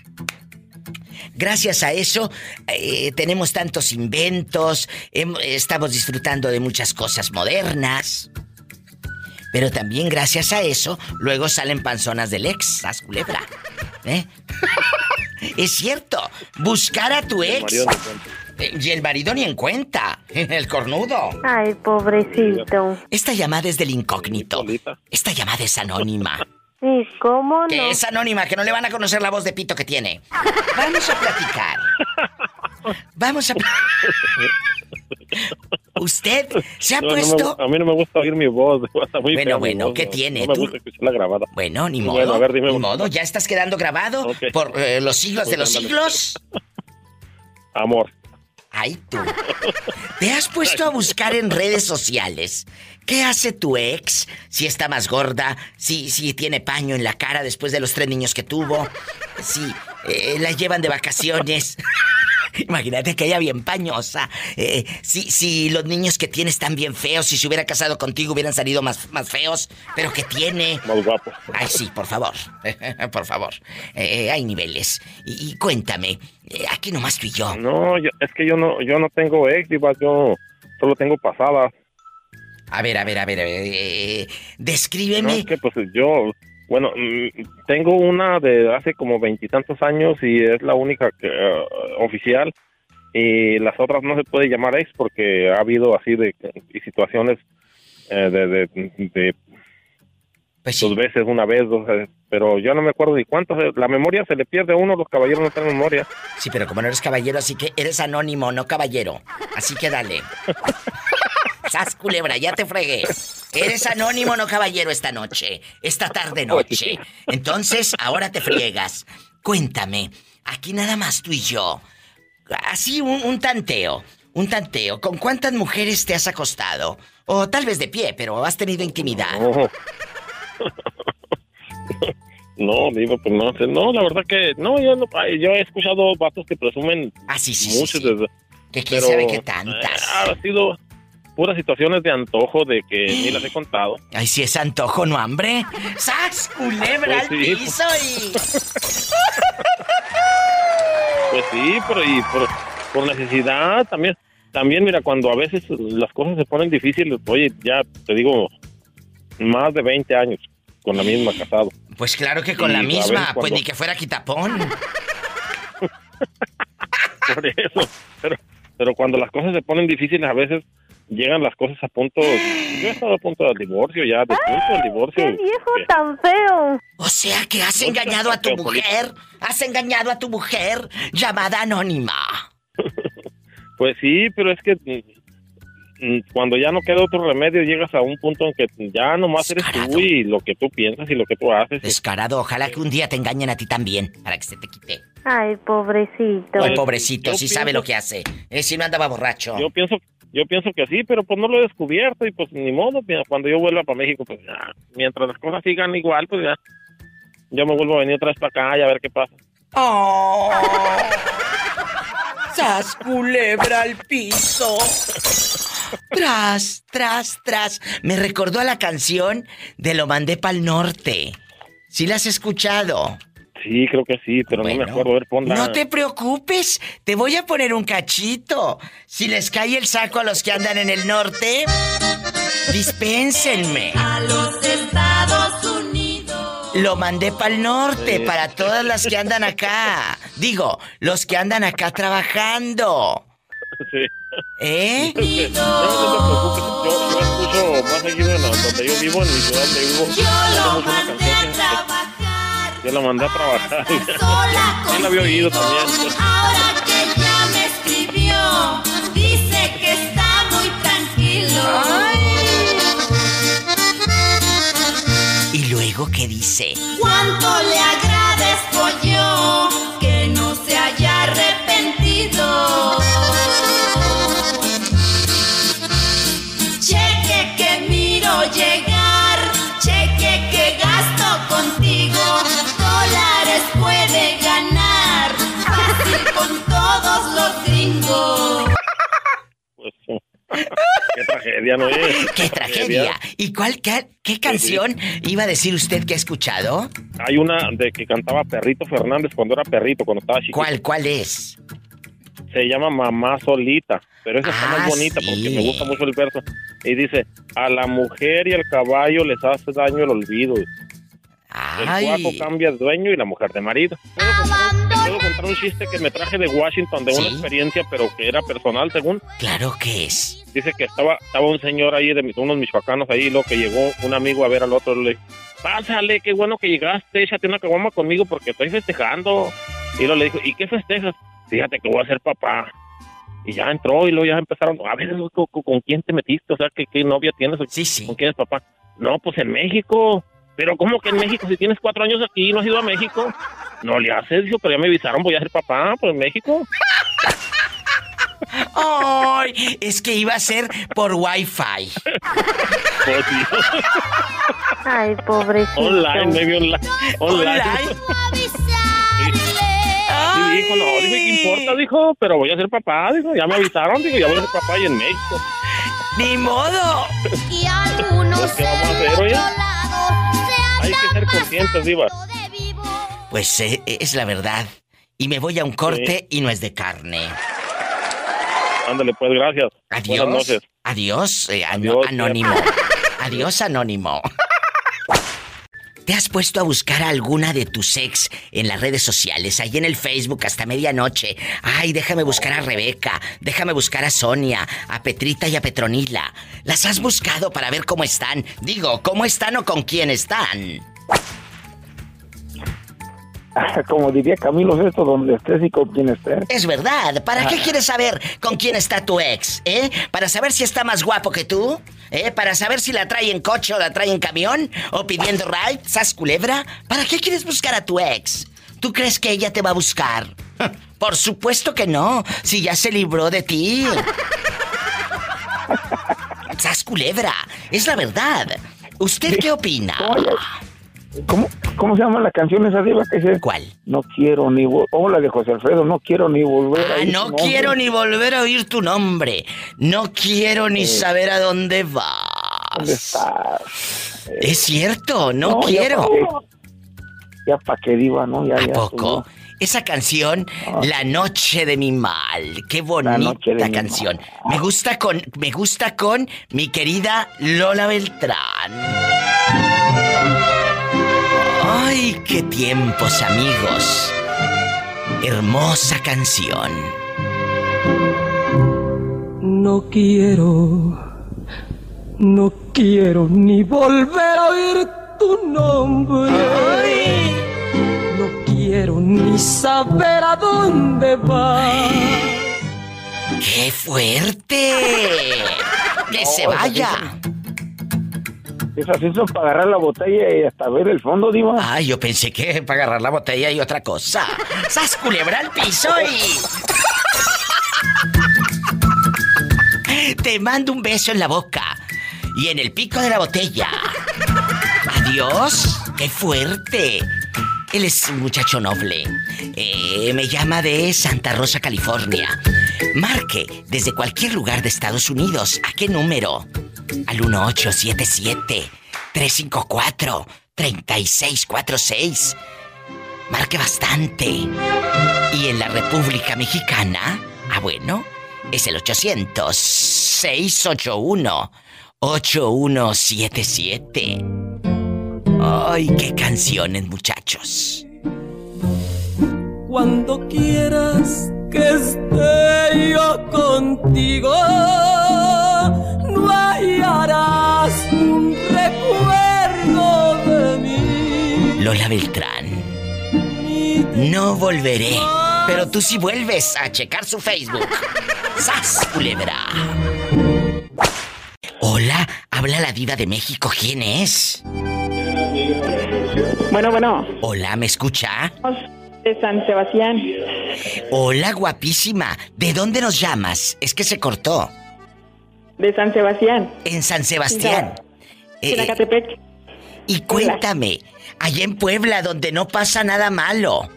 Gracias a eso eh, tenemos tantos inventos, estamos disfrutando de muchas cosas modernas. Pero también gracias a eso, luego salen panzonas del ex, sas culebra. ¿Eh? es cierto, buscar a tu ex. Eh, Y el marido ni en cuenta. El cornudo. Ay, pobrecito. Esta llamada es del incógnito. Esta llamada es anónima. ¿Y cómo Que no? es anónima, que no le van a conocer la voz de pito que tiene. Vamos a platicar. Vamos a... ¿Usted se ha No, no me puesto...? a mí no me gusta oír mi voz. muy Bueno, fea bueno, voz, ¿qué no- tiene? No me Tú- gusta escucharla grabada. Bueno, ni modo. Bueno, a ver, dime. Ni modo, ya estás quedando grabado por eh, los siglos de los ándale. siglos. Amor. Ay, tú. ¿Te has puesto a buscar en redes sociales? ¿Qué hace tu ex? Si está más gorda, si, tiene paño en la cara después de los tres niños que tuvo, si eh, la llevan de vacaciones. Imagínate que ella bien pañosa. Eh, si, si los niños que tiene están bien feos, si se hubiera casado contigo hubieran salido más, más feos, pero que tiene. Más guapo. Ay, sí, por favor. por favor. Eh, hay niveles. Y, y cuéntame, eh, aquí nomás tú y yo. No, yo- es que yo no, yo no tengo ex, yo solo tengo pasadas. A ver, a ver, a ver, a ver. eh, No, descríbeme. es que pues yo, bueno, mm, tengo una de hace como veintitantos años y es la única que, eh, oficial y las otras no se puede llamar ex porque ha habido así de situaciones eh, de, de, de dos veces, una vez, dos veces, pero yo no me acuerdo ni cuántas. eh, La memoria se le pierde a uno, los caballeros no tienen memoria. Sí, pero como no eres caballero, así que eres anónimo, no caballero. Así que dale. Sas culebra, ya te fregué. Eres anónimo, no caballero esta noche. Esta tarde noche. Entonces, ahora te friegas. Cuéntame, aquí nada más tú y yo. Así un, un tanteo. Un tanteo. ¿Con cuántas mujeres te has acostado? O tal vez de pie, pero has tenido intimidad. No. No, digo, pues no sé. No, la verdad que no, yo, no, yo he escuchado vatos que presumen Ah, sí, sí, sí, muchos sí. desde. Que quién pero, sabe qué tantas. eh, ha sido puras situaciones de antojo de que ni las he contado. Ay, si es antojo, no hambre. ¡Sas, culebra Pues al sí. piso y... Pues sí, pero y por, por necesidad también. También, mira, cuando a veces las cosas se ponen difíciles, oye, ya te digo, más de 20 años con la misma casado. Pues claro que con Y la misma, pues ni que fuera quitapón. Por eso. Pero, pero cuando las cosas se ponen difíciles, a veces llegan las cosas a punto. Yo he estado a punto del divorcio ya, de punto del divorcio. viejo tan feo! O sea que has engañado a tu mujer. Has engañado a tu mujer llamada anónima. Pues sí, pero es que mm, mm, cuando ya no queda otro remedio, llegas a un punto en que ya nomás eres tú y lo que tú piensas y lo que tú haces. Descarado, ojalá que un día te engañen a ti también, para que se te quite. Ay, pobrecito. Ay, pobrecito, yo sí sabe lo que hace. Eh, si no andaba borracho. Yo pienso, yo pienso que sí, pero pues no lo he descubierto y pues ni modo. Cuando yo vuelva para México, pues ya, mientras las cosas sigan igual, pues ya, yo me vuelvo a venir otra vez para acá y a ver qué pasa. ¡Oh! ¡Sas culebra al piso! Tras, tras, tras. Me recordó a la canción de Lo mandé pa'l norte. ¿Sí la has escuchado? Sí, creo que sí, pero no me acuerdo. A ver, ponla. No te preocupes, te voy a poner un cachito. Si les cae el saco a los que andan en el norte, dispénsenme. A los Estados Unidos. Lo mandé para el norte, Sí. para todas las que andan acá. Digo, los que andan acá trabajando. Sí. ¿Eh? No, no te preocupes, yo, yo escucho más seguido en la- donde yo vivo, en mi ciudad donde vivo. tenemos una canción que- Yo la mandé a trabajar. Yo la había oído también. Ahora que ya me escribió, dice que está muy tranquilo. ¿Y luego qué dice? Cuánto le agradezco yo qué tragedia, ¿no es? ¡Qué tragedia! ¿Y cuál, qué, qué canción iba a decir usted que ha escuchado? Hay una de que cantaba Perrito Fernández cuando era perrito, cuando estaba chiquito. ¿Cuál, cuál es? Se llama Mamá Solita, pero esa está Ah, más bonita sí. porque me gusta mucho el verso. Y dice, a la mujer y al caballo les hace daño el olvido. Ay. El cuaco cambia de dueño y la mujer de marido. ¿Puedo contar, puedo contar un chiste que me traje de Washington de una experiencia, pero que era personal, según? Claro que es. Dice que estaba estaba un señor ahí, de mis- unos michoacanos ahí, lo que llegó un amigo a ver al otro, le pásale, qué bueno que llegaste, échate una caguama conmigo porque estoy festejando. Y luego le dijo, ¿y qué festejas? Fíjate que voy a ser papá. Y ya entró y luego ya empezaron, a ver, ¿con, con- quién te metiste? O sea, ¿qué, qué novia tienes? ¿Con quién es papá? No, pues en México. Pero ¿cómo que en México? Si tienes cuatro años aquí y no has ido a México. No le haces, dijo, pero ya me avisaron, voy a ser papá, pues en México. ¡Ay! Es que iba a ser por Wi-Fi. Ay, pobrecito. Online, medio online. Online. Sí, dijo, no, dijo, ¿qué importa? Dijo, pero voy a ser papá, dijo, ya me avisaron, dijo, ya voy a ser papá y en México. ¡Ni modo! Y algunos ¿Qué vamos a hacer, oye? Hay que ser conscientes, Diva. Pues eh, es la verdad. Y me voy a un corte y no es de carne. Ándale, pues, gracias. Adiós. Buenas noches. Adiós, eh, Adiós, anónimo. Adiós, anónimo. ¿Te has puesto a buscar a alguna de tus ex en las redes sociales, ahí en el Facebook hasta medianoche? Ay, déjame buscar a Rebeca, déjame buscar a Sonia, a Petrita y a Petronila. ¿Las has buscado para ver cómo están? Digo, ¿cómo están o con quién están? Como diría Camilo Sesto, donde estés y con quien estés. Es verdad. ¿Para qué Ah. quieres saber con quién está tu ex? ¿Eh? ¿Para saber si está más guapo que tú? ¿Eh? ¿Para saber si la trae en coche o la trae en camión? ¿O pidiendo ride? ¿Sas culebra? ¿Para qué quieres buscar a tu ex? ¿Tú crees que ella te va a buscar? Por supuesto que no, si ya se libró de ti. ¡Sas culebra! Es la verdad. ¿Usted qué opina? ¿Cómo, ¿Cómo se llama la canción esa diva que dice? ¿Cuál? No quiero ni... Oh, la de José Alfredo, no quiero ni volver a Ah, no tu nombre. quiero ni volver a oír tu nombre. No quiero ni saber a dónde vas. ¿Dónde estás? Es cierto, no, quiero. pa'. Ya para qué diva, ¿no? Ya, ¿A ya, poco? Esa canción, La noche de mi mal. Qué bonita canción. Me gusta con me gusta con mi querida Lola Beltrán. Ay, qué tiempos, amigos. Hermosa canción. No quiero, no quiero ni volver a oír tu nombre. No quiero ni saber a dónde vas. ¡Qué fuerte! ¡Que No, se vaya! Esas sí son para agarrar la botella y hasta ver el fondo, diva. Ay, yo pensé que para agarrar la botella y otra cosa. ¡Sas culebra al piso y... Te mando un beso en la boca y en el pico de la botella. Adiós. ¡Qué fuerte! Él es un muchacho noble. Eh, me llama de Santa Rosa, California. Marque desde cualquier lugar de Estados Unidos. ¿A qué número? Al 1877-354-3646. Marque bastante. Y en la República Mexicana, ah bueno, es el 800-681-8177. Ay, qué canciones, muchachos. Cuando quieras que esté yo contigo, hallarás un recuerdo de mí. Lola Beltrán. No volveré. Pero tú sí vuelves a checar su Facebook. ¡Sas, culebra! Hola, habla la diva de México. ¿Quién es? Bueno, bueno. Hola, ¿me escucha? De San Sebastián. Hola, guapísima. ¿De dónde nos llamas? Es que se cortó. De San Sebastián. En San Sebastián. Eh, Zacatepec. y cuéntame, allá en Puebla, donde no pasa nada malo.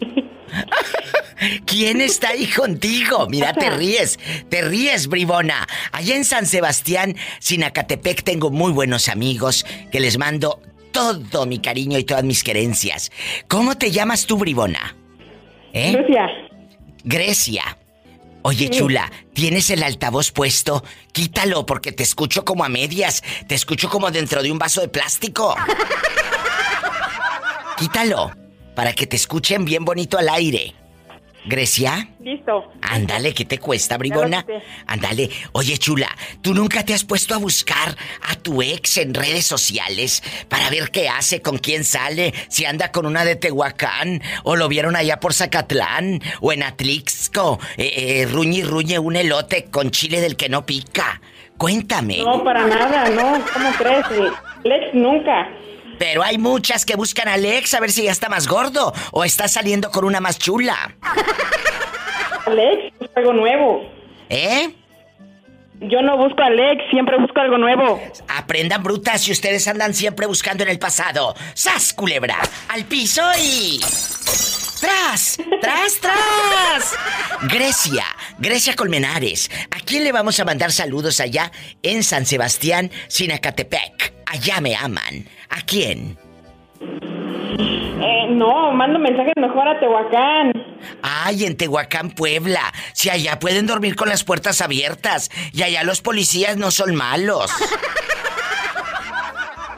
¿Quién está ahí contigo? Mira, te ríes, te ríes, bribona. Allá en San Sebastián, Sinacatepec, tengo muy buenos amigos que les mando todo mi cariño y todas mis querencias. ¿Cómo te llamas tú, bribona? ¿Eh? Grecia. Grecia. Oye, chula, ¿tienes el altavoz puesto? Quítalo porque te escucho como a medias. Te escucho como dentro de un vaso de plástico. Quítalo para que te escuchen bien bonito al aire. ¿Grecia? Listo. Ándale, ¿qué te cuesta, bribona? Ándale. Oye, chula, ¿tú nunca te has puesto a buscar a tu ex en redes sociales para ver qué hace, con quién sale, si anda con una de Tehuacán, o lo vieron allá por Zacatlán, o en Atlixco, eh, eh, ruñe y ruñe un elote con chile del que no pica? Cuéntame. No, para nada, no. ¿Cómo crees? Lex nunca. Pero hay muchas que buscan a Alex a ver si ya está más gordo o está saliendo con una más chula. Alex, pues algo nuevo. ¿Eh? Yo no busco al ex, siempre busco algo nuevo. Aprendan brutas si ustedes andan siempre buscando en el pasado. ¡Sas, culebra! ¡Al piso y. ¡Tras! ¡Tras, tras! Grecia, Grecia Colmenares. ¿A quién le vamos a mandar saludos allá en San Sebastián, Sinacatepec? Allá me aman. ¿A quién? Eh, no, mando mensajes mejor a Tehuacán. Ay, en Tehuacán, Puebla. Si allá pueden dormir con las puertas abiertas. Y allá los policías no son malos.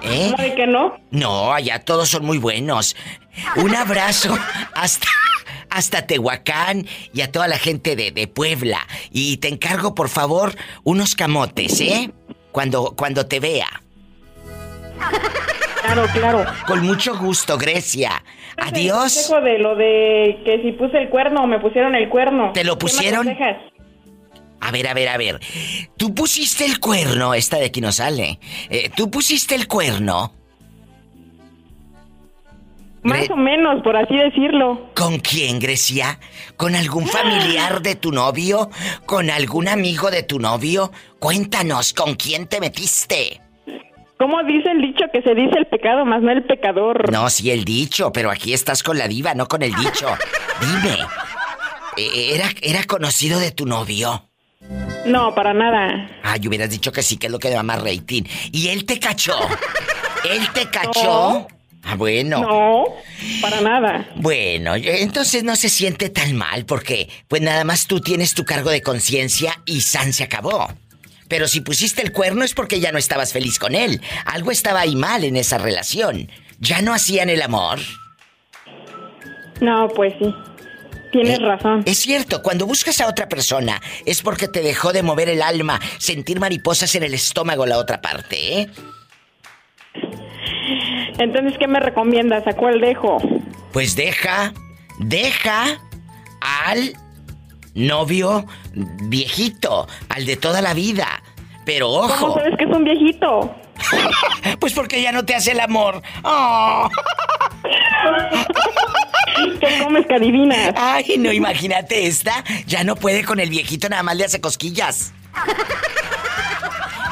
¿Eh? ¿Cómo de que no? No, allá todos son muy buenos. Un abrazo hasta, hasta Tehuacán y a toda la gente de, de Puebla. Y te encargo, por favor, unos camotes, ¿eh? Cuando, cuando te vea. Claro, claro. Con mucho gusto, Grecia. Adiós. De lo de que si puse el cuerno me pusieron el cuerno. ¿Te lo ¿Qué me pusieron? aconsejas? A ver, a ver, a ver. Tú pusiste el cuerno, esta de aquí no sale. Eh, Tú pusiste el cuerno. Más o menos, por así decirlo. ¿Con quién, Grecia? ¿Con algún familiar de tu novio? ¿Con algún amigo de tu novio? Cuéntanos, ¿con quién te metiste? ¿Cómo dice el dicho que se dice el pecado más no el pecador? No, sí, el dicho, pero aquí estás con la diva, no con el dicho. Dime, eh, ¿era, era conocido de tu novio? No, para nada. Ay, hubieras dicho que sí, que es lo que da más rating. ¿Y él te cachó? ¿Él te cachó? Ah, bueno. No, para nada. Bueno, entonces no se siente tan mal porque pues nada más tú tienes tu cargo de conciencia y San se acabó. Pero si pusiste el cuerno es porque ya no estabas feliz con él. Algo estaba ahí mal en esa relación. ¿Ya no hacían el amor? No, pues sí. Tienes Eh, razón. Es cierto, cuando buscas a otra persona es porque te dejó de mover el alma, sentir mariposas en el estómago la otra parte, ¿eh? Entonces, ¿qué me recomiendas? ¿A cuál dejo? Pues deja, deja al novio viejito, al de toda la vida. Pero ojo. ¿Cómo sabes que es un viejito? Pues porque ya no te hace el amor. Oh. ¿Qué comes que adivinas? Ay, no, imagínate esta. Ya no puede con el viejito, nada más le hace cosquillas.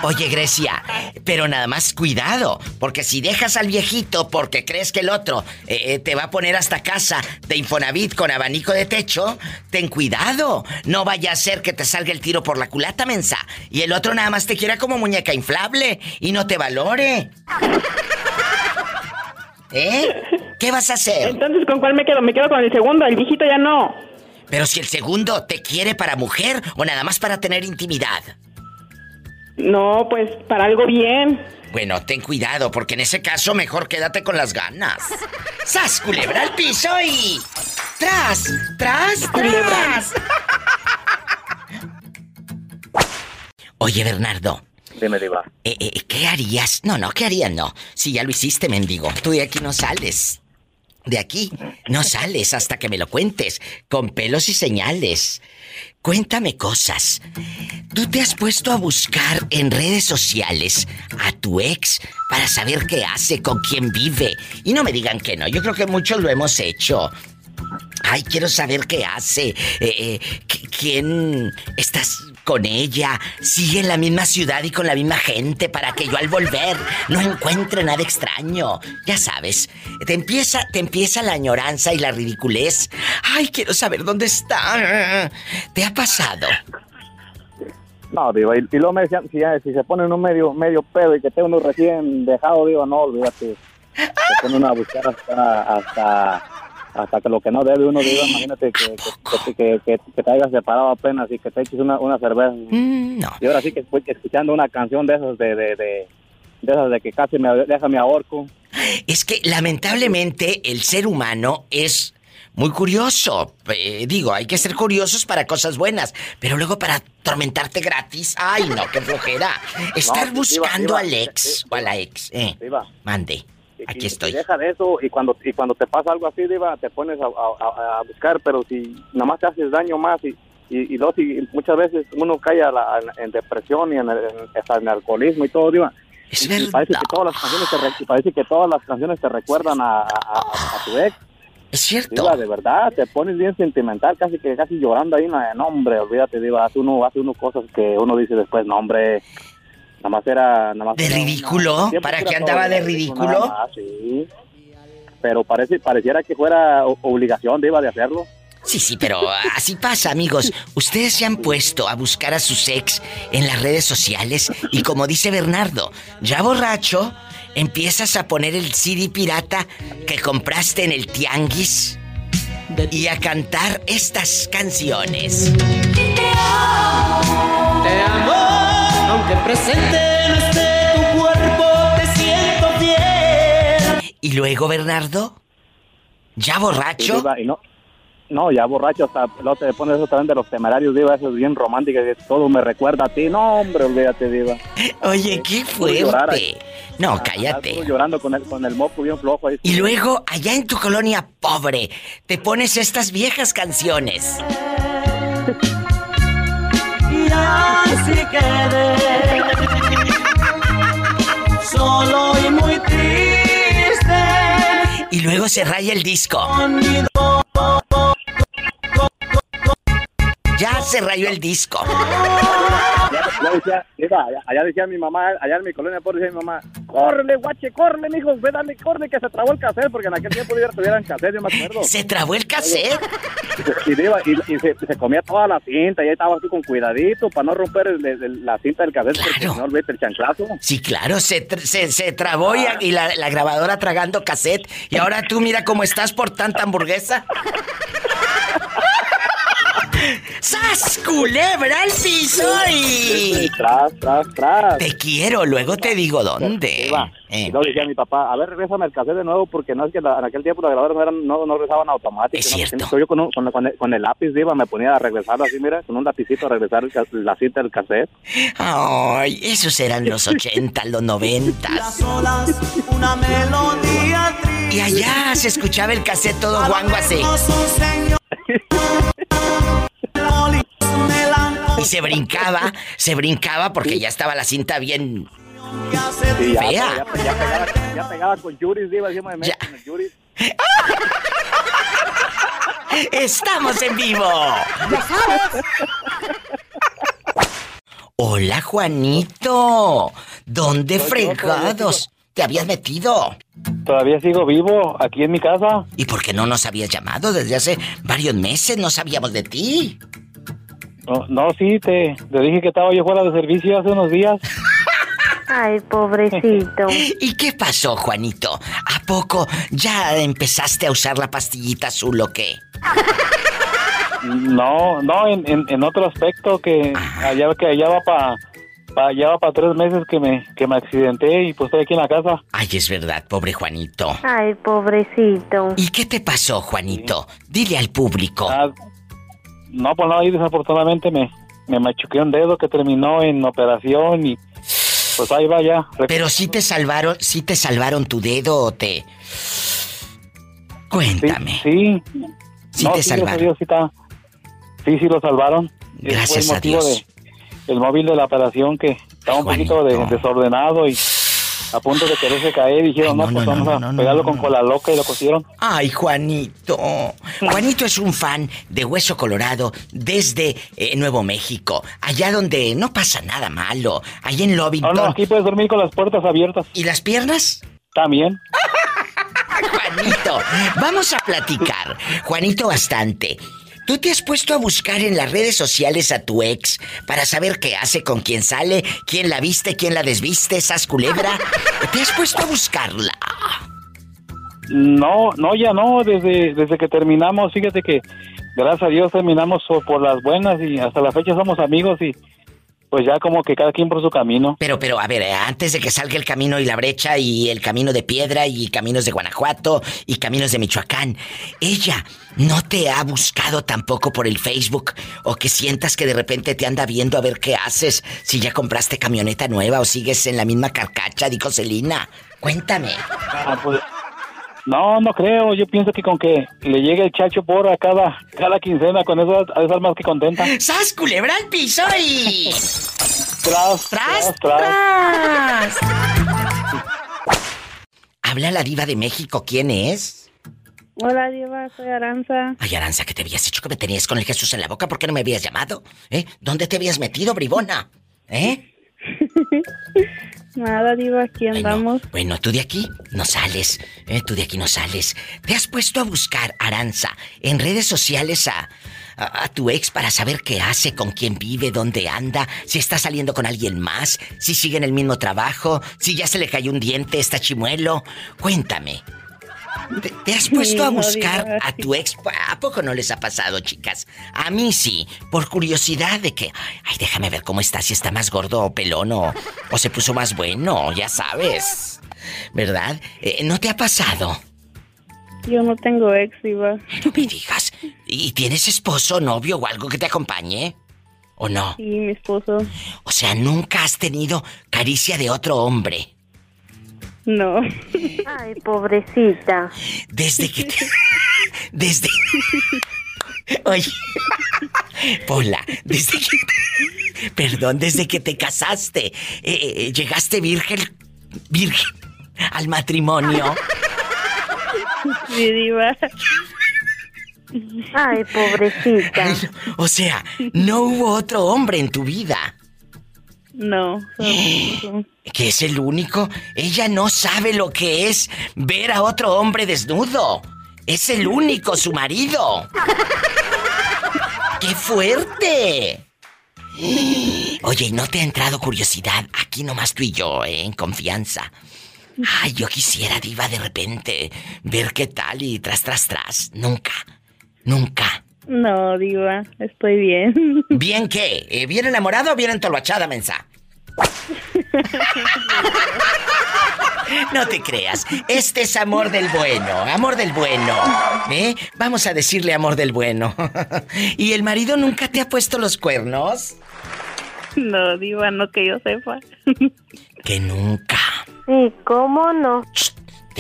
Oye, Grecia, pero nada más cuidado, porque si dejas al viejito porque crees que el otro eh, eh, te va a poner hasta casa de Infonavit con abanico de techo, ten cuidado. No vaya a ser que te salga el tiro por la culata, mensa. Y el otro nada más te quiera como muñeca inflable y no te valore. ¿Eh? ¿Qué vas a hacer? Entonces, ¿con cuál me quedo? Me quedo con el segundo, el viejito ya no. Pero si el segundo te quiere para mujer o nada más para tener intimidad. No, pues para algo bien. Bueno, ten cuidado, porque en ese caso mejor quédate con las ganas. ¡Sas, culebra al piso y... ¡Tras! ¡Tras! ¡Tras! Oye, Bernardo, Dime, Diva. eh, eh, ¿qué harías? No, no, ¿qué harías? No. Si ya lo hiciste, mendigo. Tú de aquí no sales. De aquí no sales hasta que me lo cuentes, con pelos y señales. Cuéntame cosas. ¿Tú te has puesto a buscar en redes sociales a tu ex para saber qué hace, con quién vive? Y no me digan que no, yo creo que muchos lo hemos hecho. Ay, quiero saber qué hace. eh, eh, qu- ¿Quién estás con ella? Sigue en la misma ciudad y con la misma gente para que yo al volver no encuentre nada extraño. Ya sabes, te empieza, te empieza la añoranza y la ridiculez. Ay, quiero saber dónde está. ¿Te ha pasado? No, digo, y, y me decían, si, si se pone uno medio, medio pedo y que esté uno recién dejado, digo, no, olvídate. Se pone uno a buscar hasta, hasta que lo que no debe uno, digo, imagínate que, que, que, que- que te hayas separado apenas y que te eches una, una cerveza. Y ahora sí que estoy escuchando una canción de esas de, de, de, de esas de que casi me deja mi ahorco. Es que lamentablemente el ser humano es muy curioso. Eh, digo, hay que ser curiosos para cosas buenas, pero luego para atormentarte gratis, ay no, qué flojera. Estar No, buscando al ex o a la ex. Eh, mande. Aquí y- estoy. Y deja de eso y cuando y cuando te pasa algo así, Diva, te pones a, a- a- buscar, pero si nada más te haces daño más y, y, y dos, y muchas veces uno cae a la- en, depresión y en, en- hasta en alcoholismo y todo, Diva. Es y, y parece que todas las canciones te parece que todas las canciones te recuerdan a, a- tu ex Es cierto. Diva, de verdad, te pones bien sentimental, casi que casi llorando ahí, no, no, hombre, olvídate, Diva, hace uno, hace uno cosas que uno dice después, no, hombre, nada más era... Nada más ¿De era ridículo? una- ¿Para qué andaba de ridículo? más, sí. Pero parece, pareciera que fuera obligación, Diva, de hacerlo. Sí, sí, pero así pasa, amigos. Ustedes se han puesto a buscar a sus ex en las redes sociales y como dice Bernardo, ya borracho, empiezas a poner el CD pirata que compraste en el tianguis y a cantar estas canciones. Te amo, aunque presente no esté tu cuerpo, te siento fiel. Y luego, Bernardo, ya borracho, Diva, y no, no, ya borracho, hasta luego te pones eso también de los temerarios, Diva, eso es bien romántico, que todo me recuerda a ti. No, hombre, olvídate, Diva. Oye, qué llorar fuerte. No, Estás cállate. tú llorando con el, con el moco bien flojo ahí. Y luego, allá en tu colonia pobre, te pones estas viejas canciones. Y así quedé. Solo y muy triste. Y luego se raya el disco. Ya se rayó el disco. Ya decía, allá, allá decía mi mamá, allá en mi colonia pobre decía mi mamá, córrele, guache, córrele, mijo, ve, dale, córrele, que se trabó el cassette, porque en aquel tiempo ya tuvieran cassette, yo me acuerdo. ¿Se trabó el cassette? Y, y, y se, se comía toda la cinta, y ahí estabas tú con cuidadito para no romper el- el- la cinta del cassette, porque si no, olvídate el chanclazo. Sí, claro, se, se, se trabó y, y la, la grabadora tragando cassette. Y ahora tú mira cómo estás por tanta hamburguesa. ¡Sas, culebra al piso y... Tras, tras, tras. Te quiero, luego te digo dónde. Eh. Y luego decía mi papá, a ver, regrésame el cassette de nuevo, porque no es que la- en aquel tiempo las grabadoras no, eran, no, no rezaban automáticamente. Es cierto. Yo con, un- con, con el, con el lápiz, Diva, me ponía a regresarlo así, mira, con un lapicito a regresar el la cinta del cassette. Ay, esos eran los 80, los 90. Las olas, una melodía triste. Y allá se escuchaba el cassette todo guango así. Y se brincaba, se brincaba porque ya estaba la cinta bien Sí, ya, fea. ya, ya pegaba, ya pegaba con Yuris, Diva, encima de mí, con el Yuris. ¡Estamos en vivo! Hola, Juanito. ¿Dónde fregados te habías metido? Todavía sigo vivo aquí en mi casa. ¿Y por qué no nos habías llamado desde hace varios meses? No sabíamos de ti. No, no, sí, te, te dije que estaba yo fuera de servicio hace unos días. Ay, pobrecito. ¿Y qué pasó, Juanito? ¿A poco ya empezaste a usar la pastillita azul o qué? No, no, en, en, en otro aspecto que allá que allá va para allá va para tres meses que me que me accidenté y pues estoy aquí en la casa. Ay, es verdad, pobre Juanito. Ay, pobrecito. ¿Y qué te pasó, Juanito? Dile al público. Ah, no, pues no, ahí desafortunadamente me me machuqué un dedo que terminó en operación y pues ahí va ya. Pero sí te salvaron, sí te salvaron tu dedo o te... Cuéntame. Sí. Sí No, te sí, salvaron. Dios, sí, está- sí, sí lo salvaron. Gracias a Dios. De, el móvil de la operación que estaba un poquito de- desordenado y a punto de quererse caer. Dijeron, no, pues vamos a pegarlo con cola loca y lo cosieron. Ay, Juanito. Juanito es un fan de Hueso Colorado desde eh, Nuevo México, allá donde no pasa nada malo, allá en No, Lovington. no, aquí puedes dormir con las puertas abiertas. ¿Y las piernas? También. Juanito, vamos a platicar. Juanito, bastante. ¿Tú te has puesto a buscar en las redes sociales a tu ex para saber qué hace, con quién sale, quién la viste, quién la desviste, esas culebra? ¿Te has puesto a buscarla? No, no, ya no. Desde, desde que terminamos, fíjate que gracias a Dios terminamos por- por las buenas y hasta la fecha somos amigos y pues ya como que cada quien por su camino. Pero, pero, a ver, antes de que salga el camino y la brecha y el camino de piedra y caminos de Guanajuato y caminos de Michoacán, ella no te ha buscado tampoco por el Facebook o que sientas que de repente te anda viendo a ver qué haces, si ya compraste camioneta nueva o sigues en la misma carcacha, dijo Celina. Cuéntame. Ah, pues, no, no creo. Yo pienso que con que le llegue el chacho por a cada, cada quincena, con eso estar más que contenta. ¡Sas, culebra al piso y... Tras, tras, tras. Habla la diva de México, ¿quién es? Hola, Diva, soy Aranza. Ay, Aranza, ¿qué te habías hecho que me tenías con el Jesús en la boca? ¿Por qué no me habías llamado? ¿Eh? ¿Dónde te habías metido, bribona? ¿Eh? Nada, Diva, aquí andamos. Bueno, tú de aquí no sales. ¿eh? Tú de aquí no sales. ¿Te has puesto a buscar, Aranza, en redes sociales a, a, a tu ex para saber qué hace, con quién vive, dónde anda, si está saliendo con alguien más, si sigue en el mismo trabajo, si ya se le cayó un diente, está chimuelo? Cuéntame. ¿Te, te has puesto a Sí, buscar a tu ex? ¿A poco no les ha pasado, chicas? A mí sí, por curiosidad de que, ay, déjame ver cómo está, si está más gordo o pelón o, o se puso más bueno, ya sabes. ¿Verdad? Eh, ¿No te ha pasado? Yo no tengo ex, Diva. No me digas. ¿Y tienes esposo, novio o algo que te acompañe? ¿O no? Sí, mi esposo. O sea, nunca has tenido caricia de otro hombre. No. Ay, pobrecita. Desde que te... Desde... Oye... Pola, desde que... Perdón, desde que te casaste, eh, eh, llegaste virgen... Virgen al matrimonio. Sí, Diva. Ay, pobrecita. O sea, no hubo otro hombre en tu vida. No. solo- Que es el único. Ella no sabe lo que es ver a otro hombre desnudo. Es el único, su marido. ¡Qué fuerte! Oye, ¿y no te ha entrado curiosidad? Aquí nomás tú y yo, ¿eh? En confianza. Ay, yo quisiera, diva, de repente ver qué tal y tras, tras, tras. Nunca. Nunca. No, Diva, estoy bien. ¿Bien qué? Eh, ¿Bien enamorado o bien entolvachada, mensa? No te creas. Este es amor del bueno, amor del bueno. ¿Eh? Vamos a decirle amor del bueno. ¿Y el marido nunca te ha puesto los cuernos? No, Diva, no que yo sepa. Que nunca. Sí, ¿cómo no?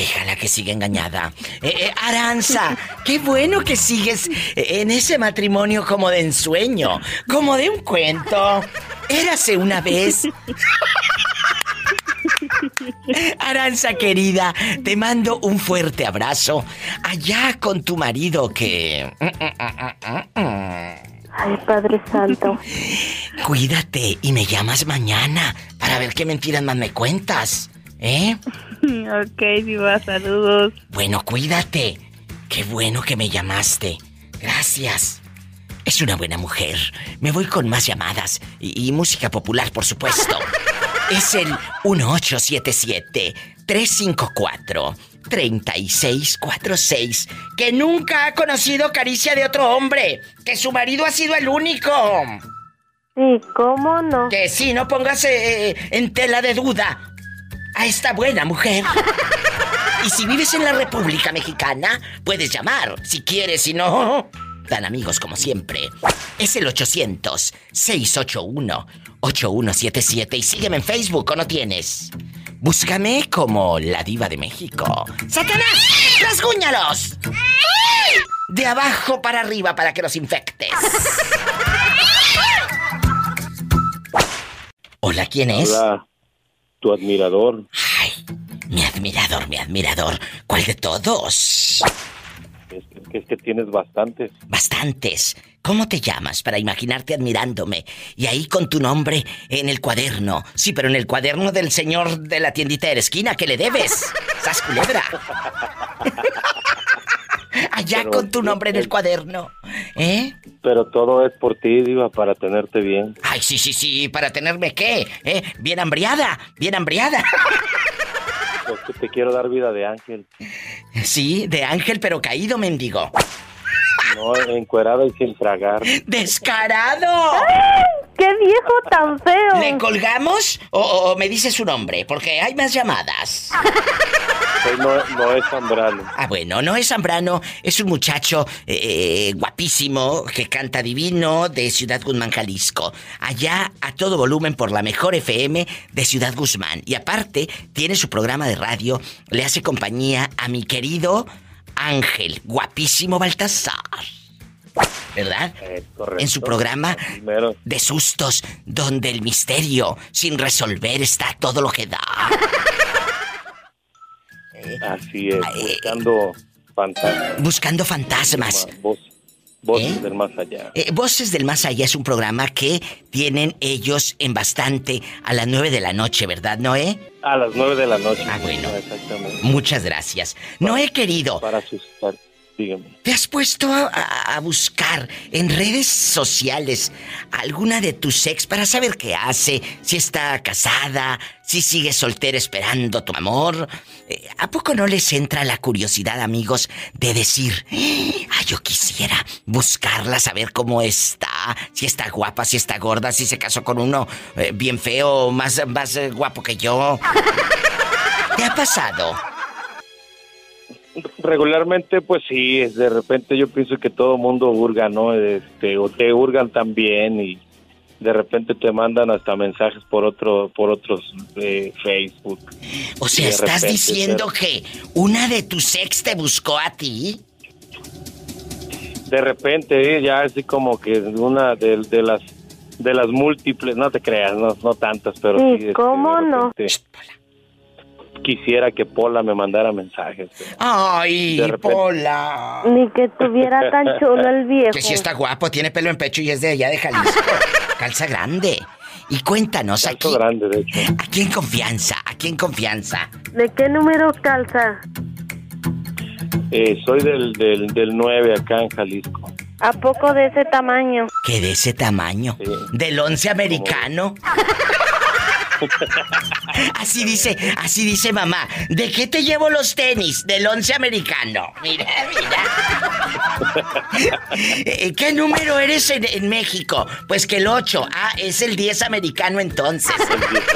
Déjala que siga engañada. Eh, eh, Aranza, qué bueno que sigues eh, en ese matrimonio como de ensueño, como de un cuento. Érase una vez. Aranza querida, te mando un fuerte abrazo allá con tu marido que... Ay, Padre Santo. Cuídate y me llamas mañana para ver qué mentiras más me cuentas. ¿Eh? ok, Diva, saludos. Bueno, cuídate. Qué bueno que me llamaste. Gracias. Es una buena mujer. Me voy con más llamadas y, y música popular, por supuesto. Es el 1877-354-3646, que nunca ha conocido caricia de otro hombre, que su marido ha sido el único. Sí, ¿cómo no? Que sí, no pongas eh, en tela de duda a esta buena mujer. Y si vives en la República Mexicana, puedes llamar, si quieres, si no. Dan amigos como siempre. Es el 800-681-8177 y sígueme en Facebook o no tienes. Búscame como la diva de México. ¡Satanás! ¡Rasguñalos! De abajo para arriba para que los infectes. Hola, ¿quién es? Hola, tu admirador. Mi admirador, mi admirador. ¿Cuál de todos? Es que, es que tienes bastantes. Bastantes. ¿Cómo te llamas para imaginarte admirándome? Y ahí con tu nombre en el cuaderno. Sí, pero en el cuaderno del señor de la tiendita de la esquina que le debes. ¡Sas culebra! Allá Pero- con tu nombre en el cuaderno. ¿Eh? Pero todo es por ti, Diva, para tenerte bien. Ay, sí, sí, sí. ¿Para tenerme qué? ¿Eh? Bien hambriada. Bien hambriada. Es que te quiero dar vida de ángel. Sí, de ángel pero caído, mendigo. No, encuerada y sin tragar. ¡Descarado! ¡Qué viejo tan feo! ¿Le colgamos o, o me dice su nombre? Porque hay más llamadas. Soy no, Noé Zambrano. Ah, bueno, no es Zambrano, es un muchacho eh, guapísimo que canta divino de Ciudad Guzmán, Jalisco. Allá a todo volumen por la mejor FM de Ciudad Guzmán. Y aparte, tiene su programa de radio, le hace compañía a mi querido Ángel, guapísimo Baltasar. ¿Verdad? correcto. En su programa Primero. de sustos, donde el misterio sin resolver está todo lo que da. Así es, buscando fantasmas. Buscando fantasmas. voces ¿Eh? del más allá. Eh, Voces del Más Allá es un programa que tienen ellos en bastante a las 9 de la noche, ¿verdad, Noé? A las nueve de la noche. Ah, bueno. Exactamente. Muchas gracias. Noé, querido. Para asustar. Dígame. ¿Te has puesto a, buscar en redes sociales alguna de tus ex para saber qué hace? Si está casada, si sigue soltera esperando tu amor. Eh, ¿A poco no les entra la curiosidad, amigos, de decir, ah, yo quisiera buscarla, saber cómo está, si está guapa, si está gorda, si se casó con uno eh, bien feo, más, más eh, guapo que yo? ¿Te ha pasado? Regularmente, pues sí, es- de repente yo pienso que todo mundo hurga, ¿no? Este, o te hurgan también y de repente te mandan hasta mensajes por otro, por otros eh, Facebook. O sea, ¿estás diciendo que una de tus ex te buscó a ti? De repente, eh, ya así como que una de, de las de las múltiples, no te creas, no, no tantas, pero sí. ¿Y este, cómo no? Quisiera que Pola me mandara mensajes. pero Ay. Pola. Ni que tuviera tan chulo el viejo. Que si está guapo, tiene pelo en pecho y es de allá de Jalisco. Calza grande. Y cuéntanos, aquí, grande, de hecho. aquí en confianza, aquí en confianza. ¿De qué número calza? Eh, soy del, del, del 9 acá en Jalisco. ¿A poco de ese tamaño? Que de ese tamaño. Del once americano. Así dice, así dice mamá. ¿De qué te llevo los tenis? Del once americano. Mira, mira. Eh, ¿Qué número eres en, en México? Pues que el 8. Ah, es el 10 americano entonces.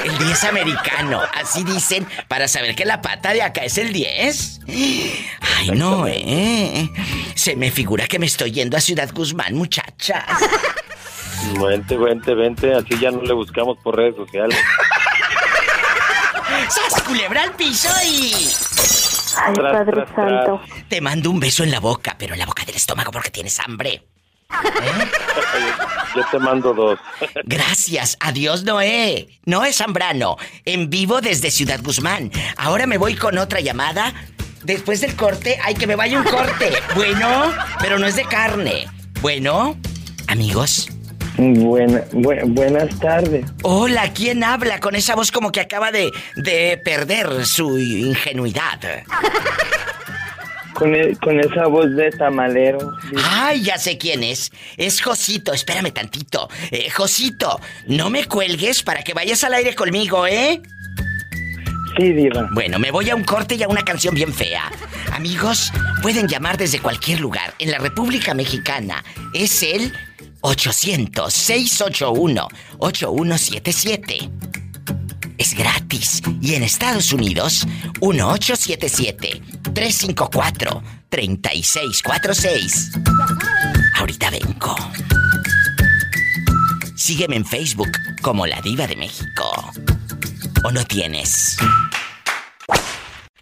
El 10 americano. Así dicen para saber que la pata de acá es el 10. Ay, no, eh. Se me figura que me estoy yendo a Ciudad Guzmán, muchachas. Vente, vente, vente, así ya no le buscamos por redes sociales. ¡Sas, culebra al piso y... Ay, Tras, Padre tras, tras. Santo. Te mando un beso en la boca, pero en la boca del estómago porque tienes hambre. Yo te mando dos. Gracias, adiós Noé. Noé Zambrano, en vivo desde Ciudad Guzmán. Ahora me voy con otra llamada. Después del corte, hay que me vaya un corte. Bueno, pero no es de carne. Bueno, amigos. Buena, bu- buenas tardes. Hola, ¿quién habla con esa voz como que acaba de, de perder su ingenuidad? Con, e- con esa voz de tamalero. Ay, ya sé quién es. Es Josito, espérame tantito. Eh, Josito, no me cuelgues para que vayas al aire conmigo, ¿eh? Sí, diva. Bueno, me voy a un corte y a una canción bien fea. Amigos, pueden llamar desde cualquier lugar. En la República Mexicana es el 800-681-8177. Es gratis. Y en Estados Unidos, 1877-354-3646. Ahorita vengo. Sígueme en Facebook como La Diva de México. ¿O no tienes?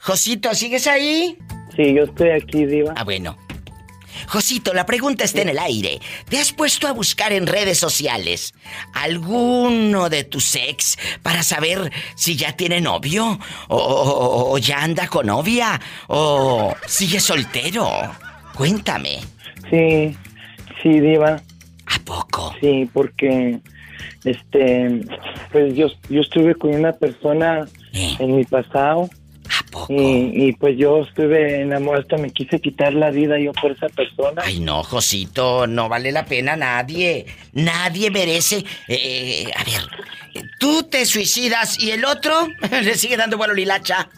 Josito, ¿sigues ahí? Sí, yo estoy aquí, diva. Ah, bueno. Josito, la pregunta está en el aire. ¿Te has puesto a buscar en redes sociales alguno de tus ex para saber si ya tiene novio? ¿O, o- o ya anda con novia? ¿O sigue soltero? Cuéntame. Sí, sí, diva. ¿A poco? Sí, porque, este, pues yo, yo estuve con una persona en mi pasado. Y, y pues yo estuve enamorado, me quise quitar la vida yo por esa persona. Ay, no, Josito, no vale la pena nadie. Nadie merece. eh, a ver, tú te suicidas y el otro le sigue dando vuelo lilacha.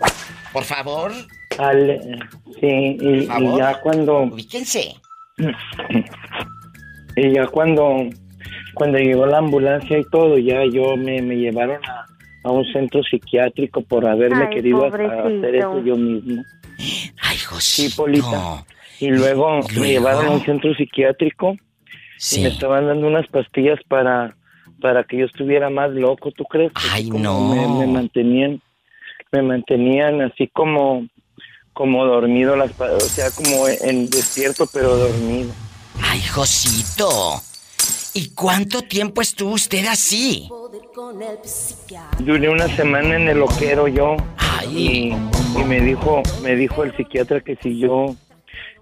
Por favor. Al- sí, y, favor. ya cuando... Ubíquense. Y ya cuando, cuando llegó la ambulancia y todo, ya yo me, me llevaron a, a un centro psiquiátrico por haberme Ay, querido pobrecito. hacer eso yo mismo. Ay, Josito. Sí, Polita. Y luego, me llevaron a un centro psiquiátrico y me estaban dando unas pastillas para, para que yo estuviera más loco, ¿tú crees? Ay, como no. Me, me mantenían, me mantenían así como, como dormido, las, o sea, como en despierto pero dormido. Ay, Josito. ¿Y cuánto tiempo estuvo usted así? Duré una semana en el loquero yo y, y me dijo me dijo el psiquiatra que si yo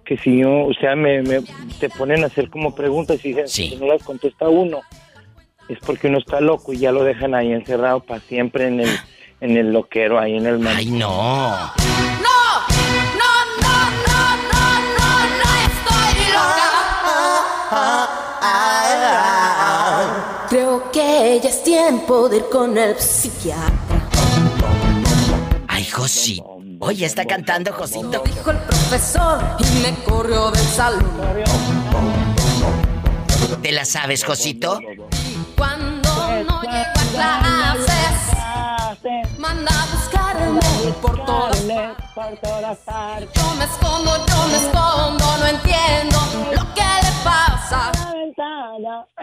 que si yo, o sea, me, me te ponen a hacer como preguntas y si no las contesta uno, es porque uno está loco y ya lo dejan ahí encerrado para siempre en el, en el loquero, ahí en el mar. ¡Ay, no! ¡No! ¡No, no, no, no, no, no estoy loca! Que ya es tiempo de ir con el psiquiatra. Ay, Josito. Oye, está cantando Josito. Dijo el profesor y me corrió del salón. ¿Te la sabes, Josito? Cuando no llego a clases, manda por todas partes. Yo me escondo, yo me escondo, no entiendo lo que le pasa.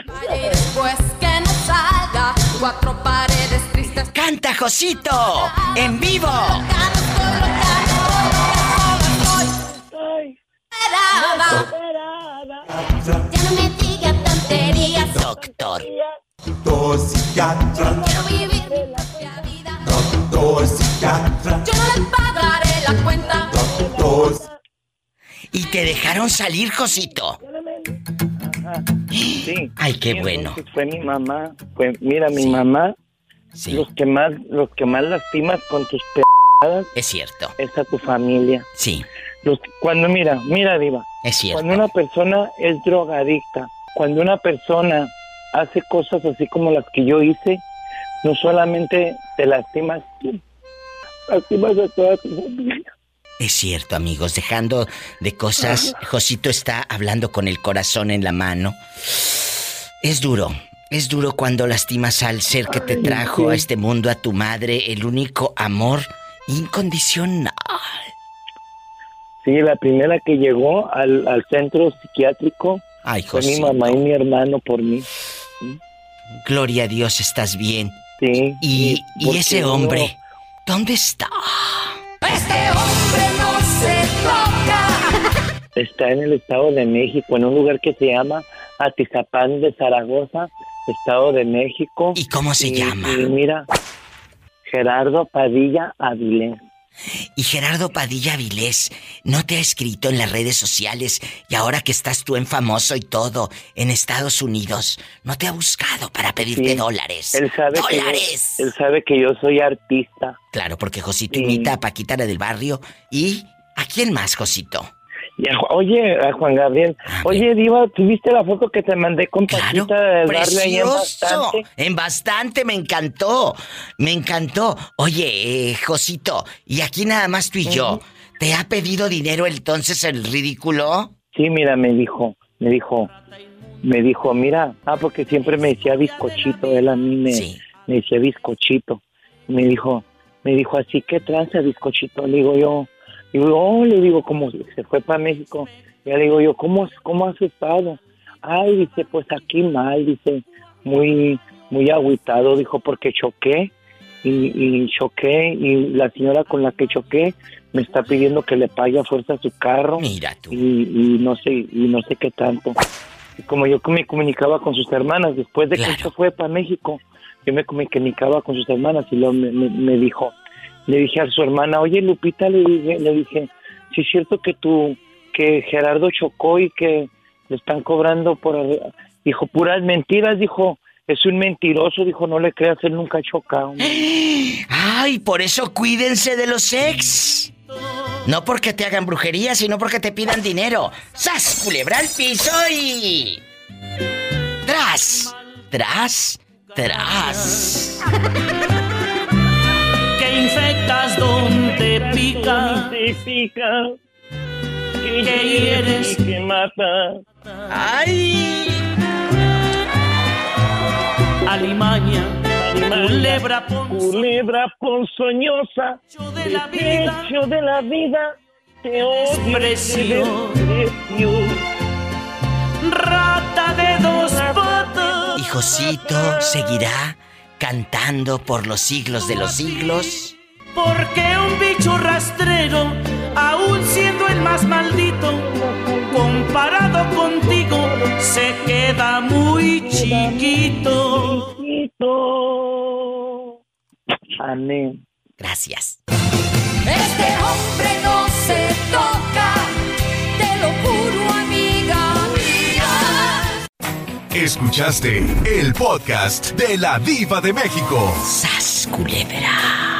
Vaya y después que no salga, cuatro paredes tristes. ¡Canta, Josito! ¡En vivo! Ya no me diga tonterías. Doctor. Quiero vivir mi propia vida. Doctor psiquiatra. Yo no le pagaré la cuenta. Doctor. Y te dejaron salir, Josito. Sí. Ay, qué bueno. Fue mi mamá. Fue, mira, mi mamá. Los que más, los que más lastimas con tus p***adas. Es cierto. Es a tu familia. Sí. Los, cuando mira, mira, Diva. Es cierto. Cuando una persona es drogadicta, cuando una persona hace cosas así como las que yo hice, no solamente te lastimas tú, lastimas a toda tu familia. Es cierto, amigos, dejando de cosas, Josito está hablando con el corazón en la mano. Es duro, es duro cuando lastimas al ser que te trajo a este mundo, a tu madre, el único amor incondicional. Sí, la primera que llegó al, al centro psiquiátrico Ay, fue mi mamá y mi hermano por mí. Gloria a Dios, estás bien. Sí. Y, ese hombre, ¿dónde está? Este hombre no se toca. Está en el Estado de México, en un lugar que se llama Atizapán de Zaragoza, Estado de México. ¿Y cómo se llama? Y mira, Gerardo Padilla Avilés. Y Gerardo Padilla Vilés, ¿no te ha escrito en las redes sociales y ahora que estás tú en famoso y todo en Estados Unidos, no te ha buscado para pedirte Sí. dólares? Él sabe que yo- ¡Dólares! él sabe que yo soy artista. Claro, porque Josito imita a Paquita la del barrio y ¿a quién más, Josito? Y a Ju- oye, a Juan Gabriel. Oye, Diva, ¿tuviste la foto que te mandé con Paquita del barrio ahí en bastante? En bastante, me encantó. Me encantó. Oye, eh, Josito, y aquí nada más tú y yo. ¿Te ha pedido dinero entonces el ridículo? Sí, mira, me dijo, me dijo, me dijo, mira, ah, porque siempre me decía bizcochito, él a mí me, me decía bizcochito. Me dijo, me dijo, así que tranza bizcochito, le digo yo, digo, oh, le digo, como se fue para México, ya le digo yo, ¿cómo, cómo has estado? Ay, dice, pues aquí mal, dice, muy, muy agüitado, dijo, porque choqué, y, y choqué, y la señora con la que choqué me está pidiendo que le pague a fuerza su carro. Mira tú. Y, y no sé, y no sé qué tanto. Y como yo me comunicaba con sus hermanas, después de que se fue para México, yo me comunicaba con sus hermanas y luego me, me- me dijo, le dije a su hermana, oye Lupita, le dije, le dije, si es cierto que tú, que Gerardo chocó y que le están cobrando por, arre-". dijo, puras mentiras, dijo, es un mentiroso, dijo, no le creas, él nunca ha chocado. Ay, por eso cuídense de los ex. No porque te hagan brujería, sino porque te pidan dinero. ¡Sas! Culebra al piso y. ¡Tras! ¡Tras! ¡Tras! Donde pica. pica. Que hieres. que mata. ¡Ay! Alimaña. Culebra Culebra ponzoñosa. de la vida. Desecho de la vida. Te odio. Desprecio. te desprecio. Rata de dos patas. Y Josito seguirá cantando por los siglos de los siglos. Porque un bicho rastrero, aún siendo el más maldito, comparado contigo, se queda muy chiquito. Amén. Gracias. Este hombre no se toca, te lo juro, amiga mía. Escuchaste el podcast de la Diva de México. Sasculebra.